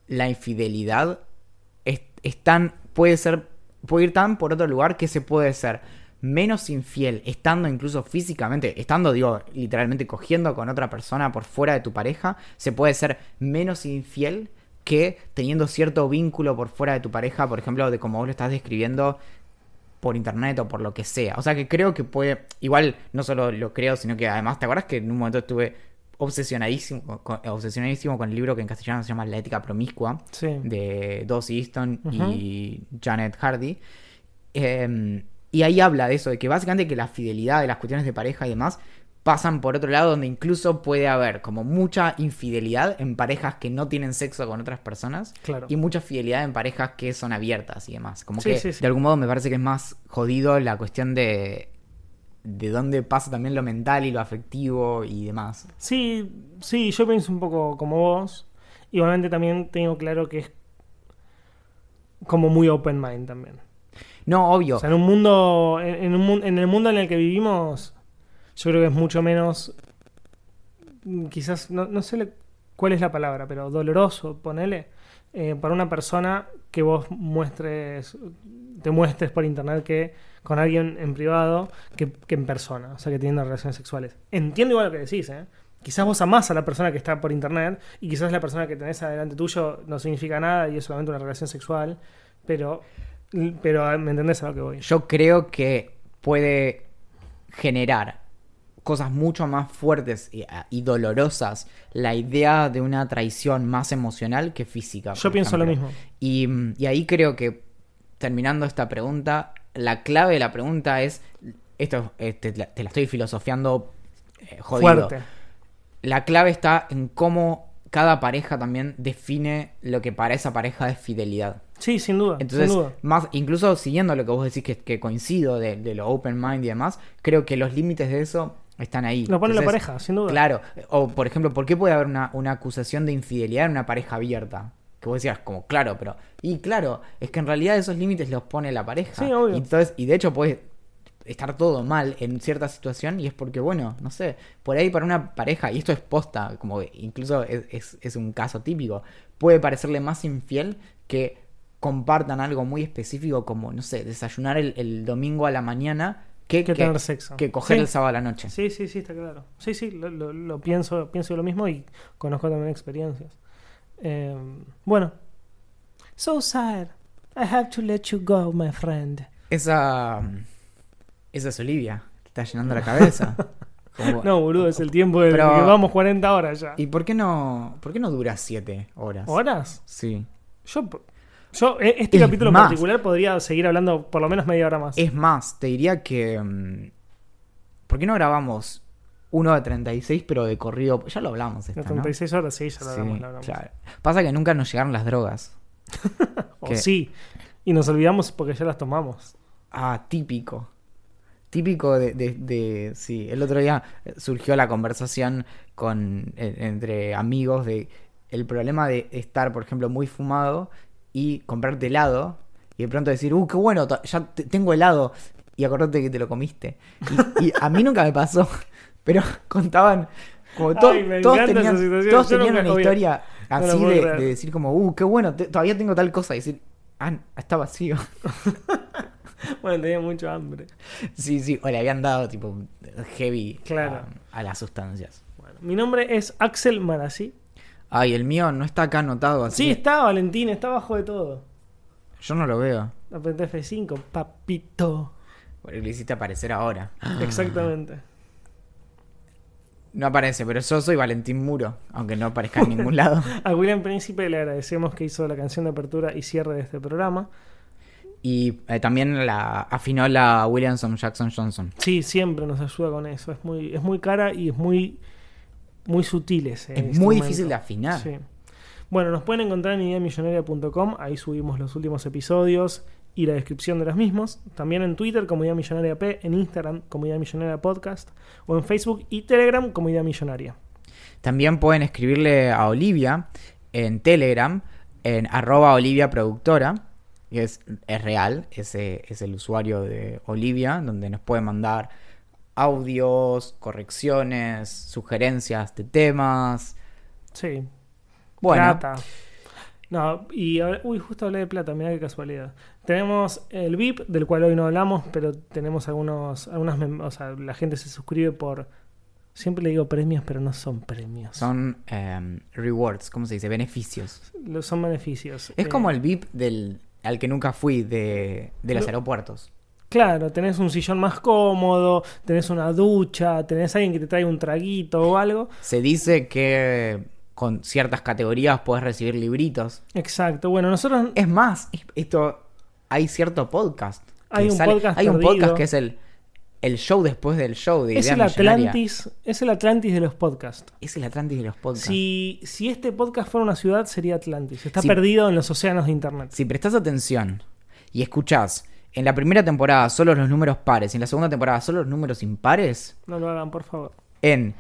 la infidelidad es, es tan, puede ser, puede ir tan por otro lugar que se puede ser menos infiel, estando incluso físicamente, estando, digo, literalmente cogiendo con otra persona por fuera de tu pareja, se puede ser menos infiel que teniendo cierto vínculo por fuera de tu pareja, por ejemplo, de como vos lo estás describiendo por internet o por lo que sea. O sea que creo que puede, igual no solo lo creo, sino que además, ¿te acuerdas que en un momento estuve obsesionadísimo con, obsesionadísimo con el libro que en castellano se llama La ética promiscua? Sí. de Dossie Easton y Janet Hardy. Eh, y ahí habla de eso, de que básicamente que la fidelidad de las cuestiones de pareja y demás pasan por otro lado donde incluso puede haber como mucha infidelidad en parejas que no tienen sexo con otras personas Claro. y mucha fidelidad en parejas que son abiertas y demás. Como Sí, que sí, sí. de algún modo me parece que es más jodido la cuestión de de dónde pasa también lo mental y lo afectivo y demás. Sí, sí, yo pienso un poco como vos. Igualmente también tengo claro que es como muy open mind también. No, obvio. O sea, en un mundo, en, en un en el mundo en el que vivimos, yo creo que es mucho menos, quizás, no, no sé cuál es la palabra, pero doloroso, ponele, eh, para una persona que vos muestres, te muestres por internet que con alguien en privado que, que en persona, o sea, que teniendo relaciones sexuales. Entiendo igual lo que decís, ¿eh? Quizás vos amás a la persona que está por internet y quizás la persona que tenés adelante tuyo no significa nada y es solamente una relación sexual, pero, pero ¿me entendés a lo que voy? yo creo que puede generar cosas mucho más fuertes y, y dolorosas la idea de una traición más emocional que física. Yo pienso lo mismo. Y, mm, y ahí creo que, terminando esta pregunta, la clave de la pregunta es, esto eh, te, la- te la estoy filosofiando eh, jodido. Fuerte. La clave está en cómo cada pareja también define lo que para esa pareja es fidelidad. Sí, sin duda. Entonces, sin duda. más, incluso siguiendo lo que vos decís que, que coincido de, de lo open mind y demás, creo que los límites de eso están ahí. Lo pone la pareja, sin duda. Claro. O, por ejemplo, ¿por qué puede haber una, una acusación de infidelidad en una pareja abierta? Que vos decías, como, claro, pero. Y claro, es que en realidad esos límites los pone la pareja. Sí, obvio. Y, entonces, y de hecho puede estar todo mal en cierta situación y es porque, bueno, no sé, por ahí para una pareja, y esto es posta, como incluso es, es- es un caso típico, puede parecerle más infiel que compartan algo muy específico como, no sé, desayunar el, el domingo a la mañana que, Que tener sexo. que coger Sí. el sábado a la noche. Sí, sí, sí, está claro. Sí, sí, lo, lo- lo pienso, pienso lo mismo y conozco también experiencias. Eh, bueno. So sad. I have to let you go, my friend. Esa, Esa es Olivia. Te está llenando la cabeza. Como- No, boludo, es el tiempo de Pero- que vamos 40 horas ya. ¿Y por qué no, por qué no dura 7 horas? ¿Horas? Sí. Yo, yo eh, este Es capítulo en particular podría seguir hablando por lo menos media hora más. Es más, te diría que. mm, ¿Por qué no grabamos uno de 36 pero de corrido? Ya lo hablamos esta, ¿no? 36 horas, sí, ya lo Sí, hablamos, lo hablamos. claro. Pasa que nunca nos llegaron las drogas. O que- sí. Y nos olvidamos porque ya las tomamos. Ah, típico. Típico de, de- de- Sí, el otro día surgió la conversación con eh, entre amigos de el problema de estar, por ejemplo, muy fumado y comprarte helado y de pronto decir, uh, qué bueno, ya te- tengo helado y acordate que te lo comiste. Y, y a mí nunca me pasó, pero contaban como to- Ay, me todos tenían, todos tenían una historia así de, decir como, uh, qué bueno, te- todavía tengo tal cosa y decir, ah, está vacío. Bueno, tenía mucho hambre. Sí, sí, o le habían dado tipo heavy Claro. a, a las sustancias. Bueno, mi nombre es Axel Marasí. Ay, el mío no está acá anotado así. Sí, está Valentín, está abajo de todo. Yo no lo veo. Aprende F5, papito. Porque lo hiciste aparecer ahora. Exactamente. No aparece, pero yo soy Valentín Muro, aunque no aparezca en ningún lado. A William Príncipe le agradecemos que hizo la canción de apertura y cierre de este programa. Y eh, también la afinó la Williamson Jackson Johnson. Sí, siempre nos ayuda con eso. Es muy, es muy cara y es muy, muy sutil ese Es muy instrumento. difícil de afinar. Sí. Bueno, nos pueden encontrar en ideamillonaria.com. Ahí subimos los últimos episodios y la descripción de los mismos. También en Twitter como Idea Millonaria P, en Instagram como Idea Millonaria Podcast o en Facebook y Telegram como Idea Millonaria. También pueden escribirle a Olivia en Telegram, en arroba Olivia Productora, que es, es real, ese es el usuario de Olivia, donde nos puede mandar audios, correcciones, sugerencias de temas. Sí. Bueno, Plata. No, y ahora- uy, justo hablé de plata, mira qué casualidad. Tenemos el VIP, del cual hoy no hablamos, pero tenemos algunos, algunas, o sea, la gente se suscribe por, siempre le digo premios, pero no son premios. son em, rewards, ¿cómo se dice? Beneficios. Lo- son beneficios. Es Eh, como el VIP del, al que nunca fui de, de los Lo- aeropuertos. Claro, tenés un sillón más cómodo, tenés una ducha, tenés alguien que te trae un traguito o algo. Se dice que con ciertas categorías puedes recibir libritos. Exacto. Bueno, nosotros Es más, es- esto hay cierto podcast. Hay un podcast Hay un perdido. podcast que es el, el show después del show de es el. Atlantis, es el Atlantis de los podcasts. Es el Atlantis de los podcasts. Si, si este podcast fuera una ciudad, sería Atlantis. Está perdido en los océanos de Internet. Si prestas atención y escuchás en la primera temporada solo los números pares y en la segunda temporada solo los números impares, No lo hagan, por favor. en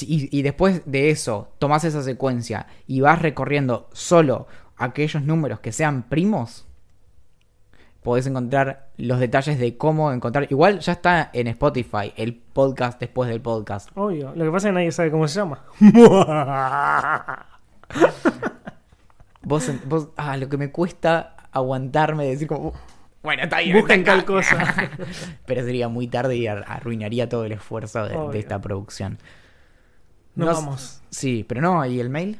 y, y después de eso tomás esa secuencia y vas recorriendo solo aquellos números que sean primos, podés encontrar los detalles de cómo encontrar. Igual ya está en Spotify el podcast después del podcast. Obvio. Lo que pasa es que nadie sabe cómo se llama. Vos, vos ah, lo que me cuesta aguantarme de decir como. Bueno, está bien. Busquen tal acá". cosa. Pero sería muy tarde y ar- arruinaría todo el esfuerzo de, esta producción. Nos No- vamos. Sí, pero no, ¿y el mail?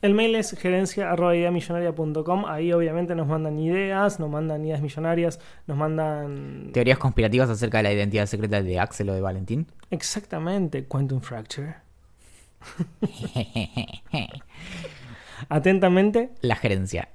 El mail es gerencia.ideamillonaria.com. Ahí obviamente nos mandan ideas, nos mandan ideas millonarias, nos mandan... ¿Teorías conspirativas acerca de la identidad secreta de Axel o de Valentín? Exactamente, Quantum Fracture. Atentamente, la gerencia.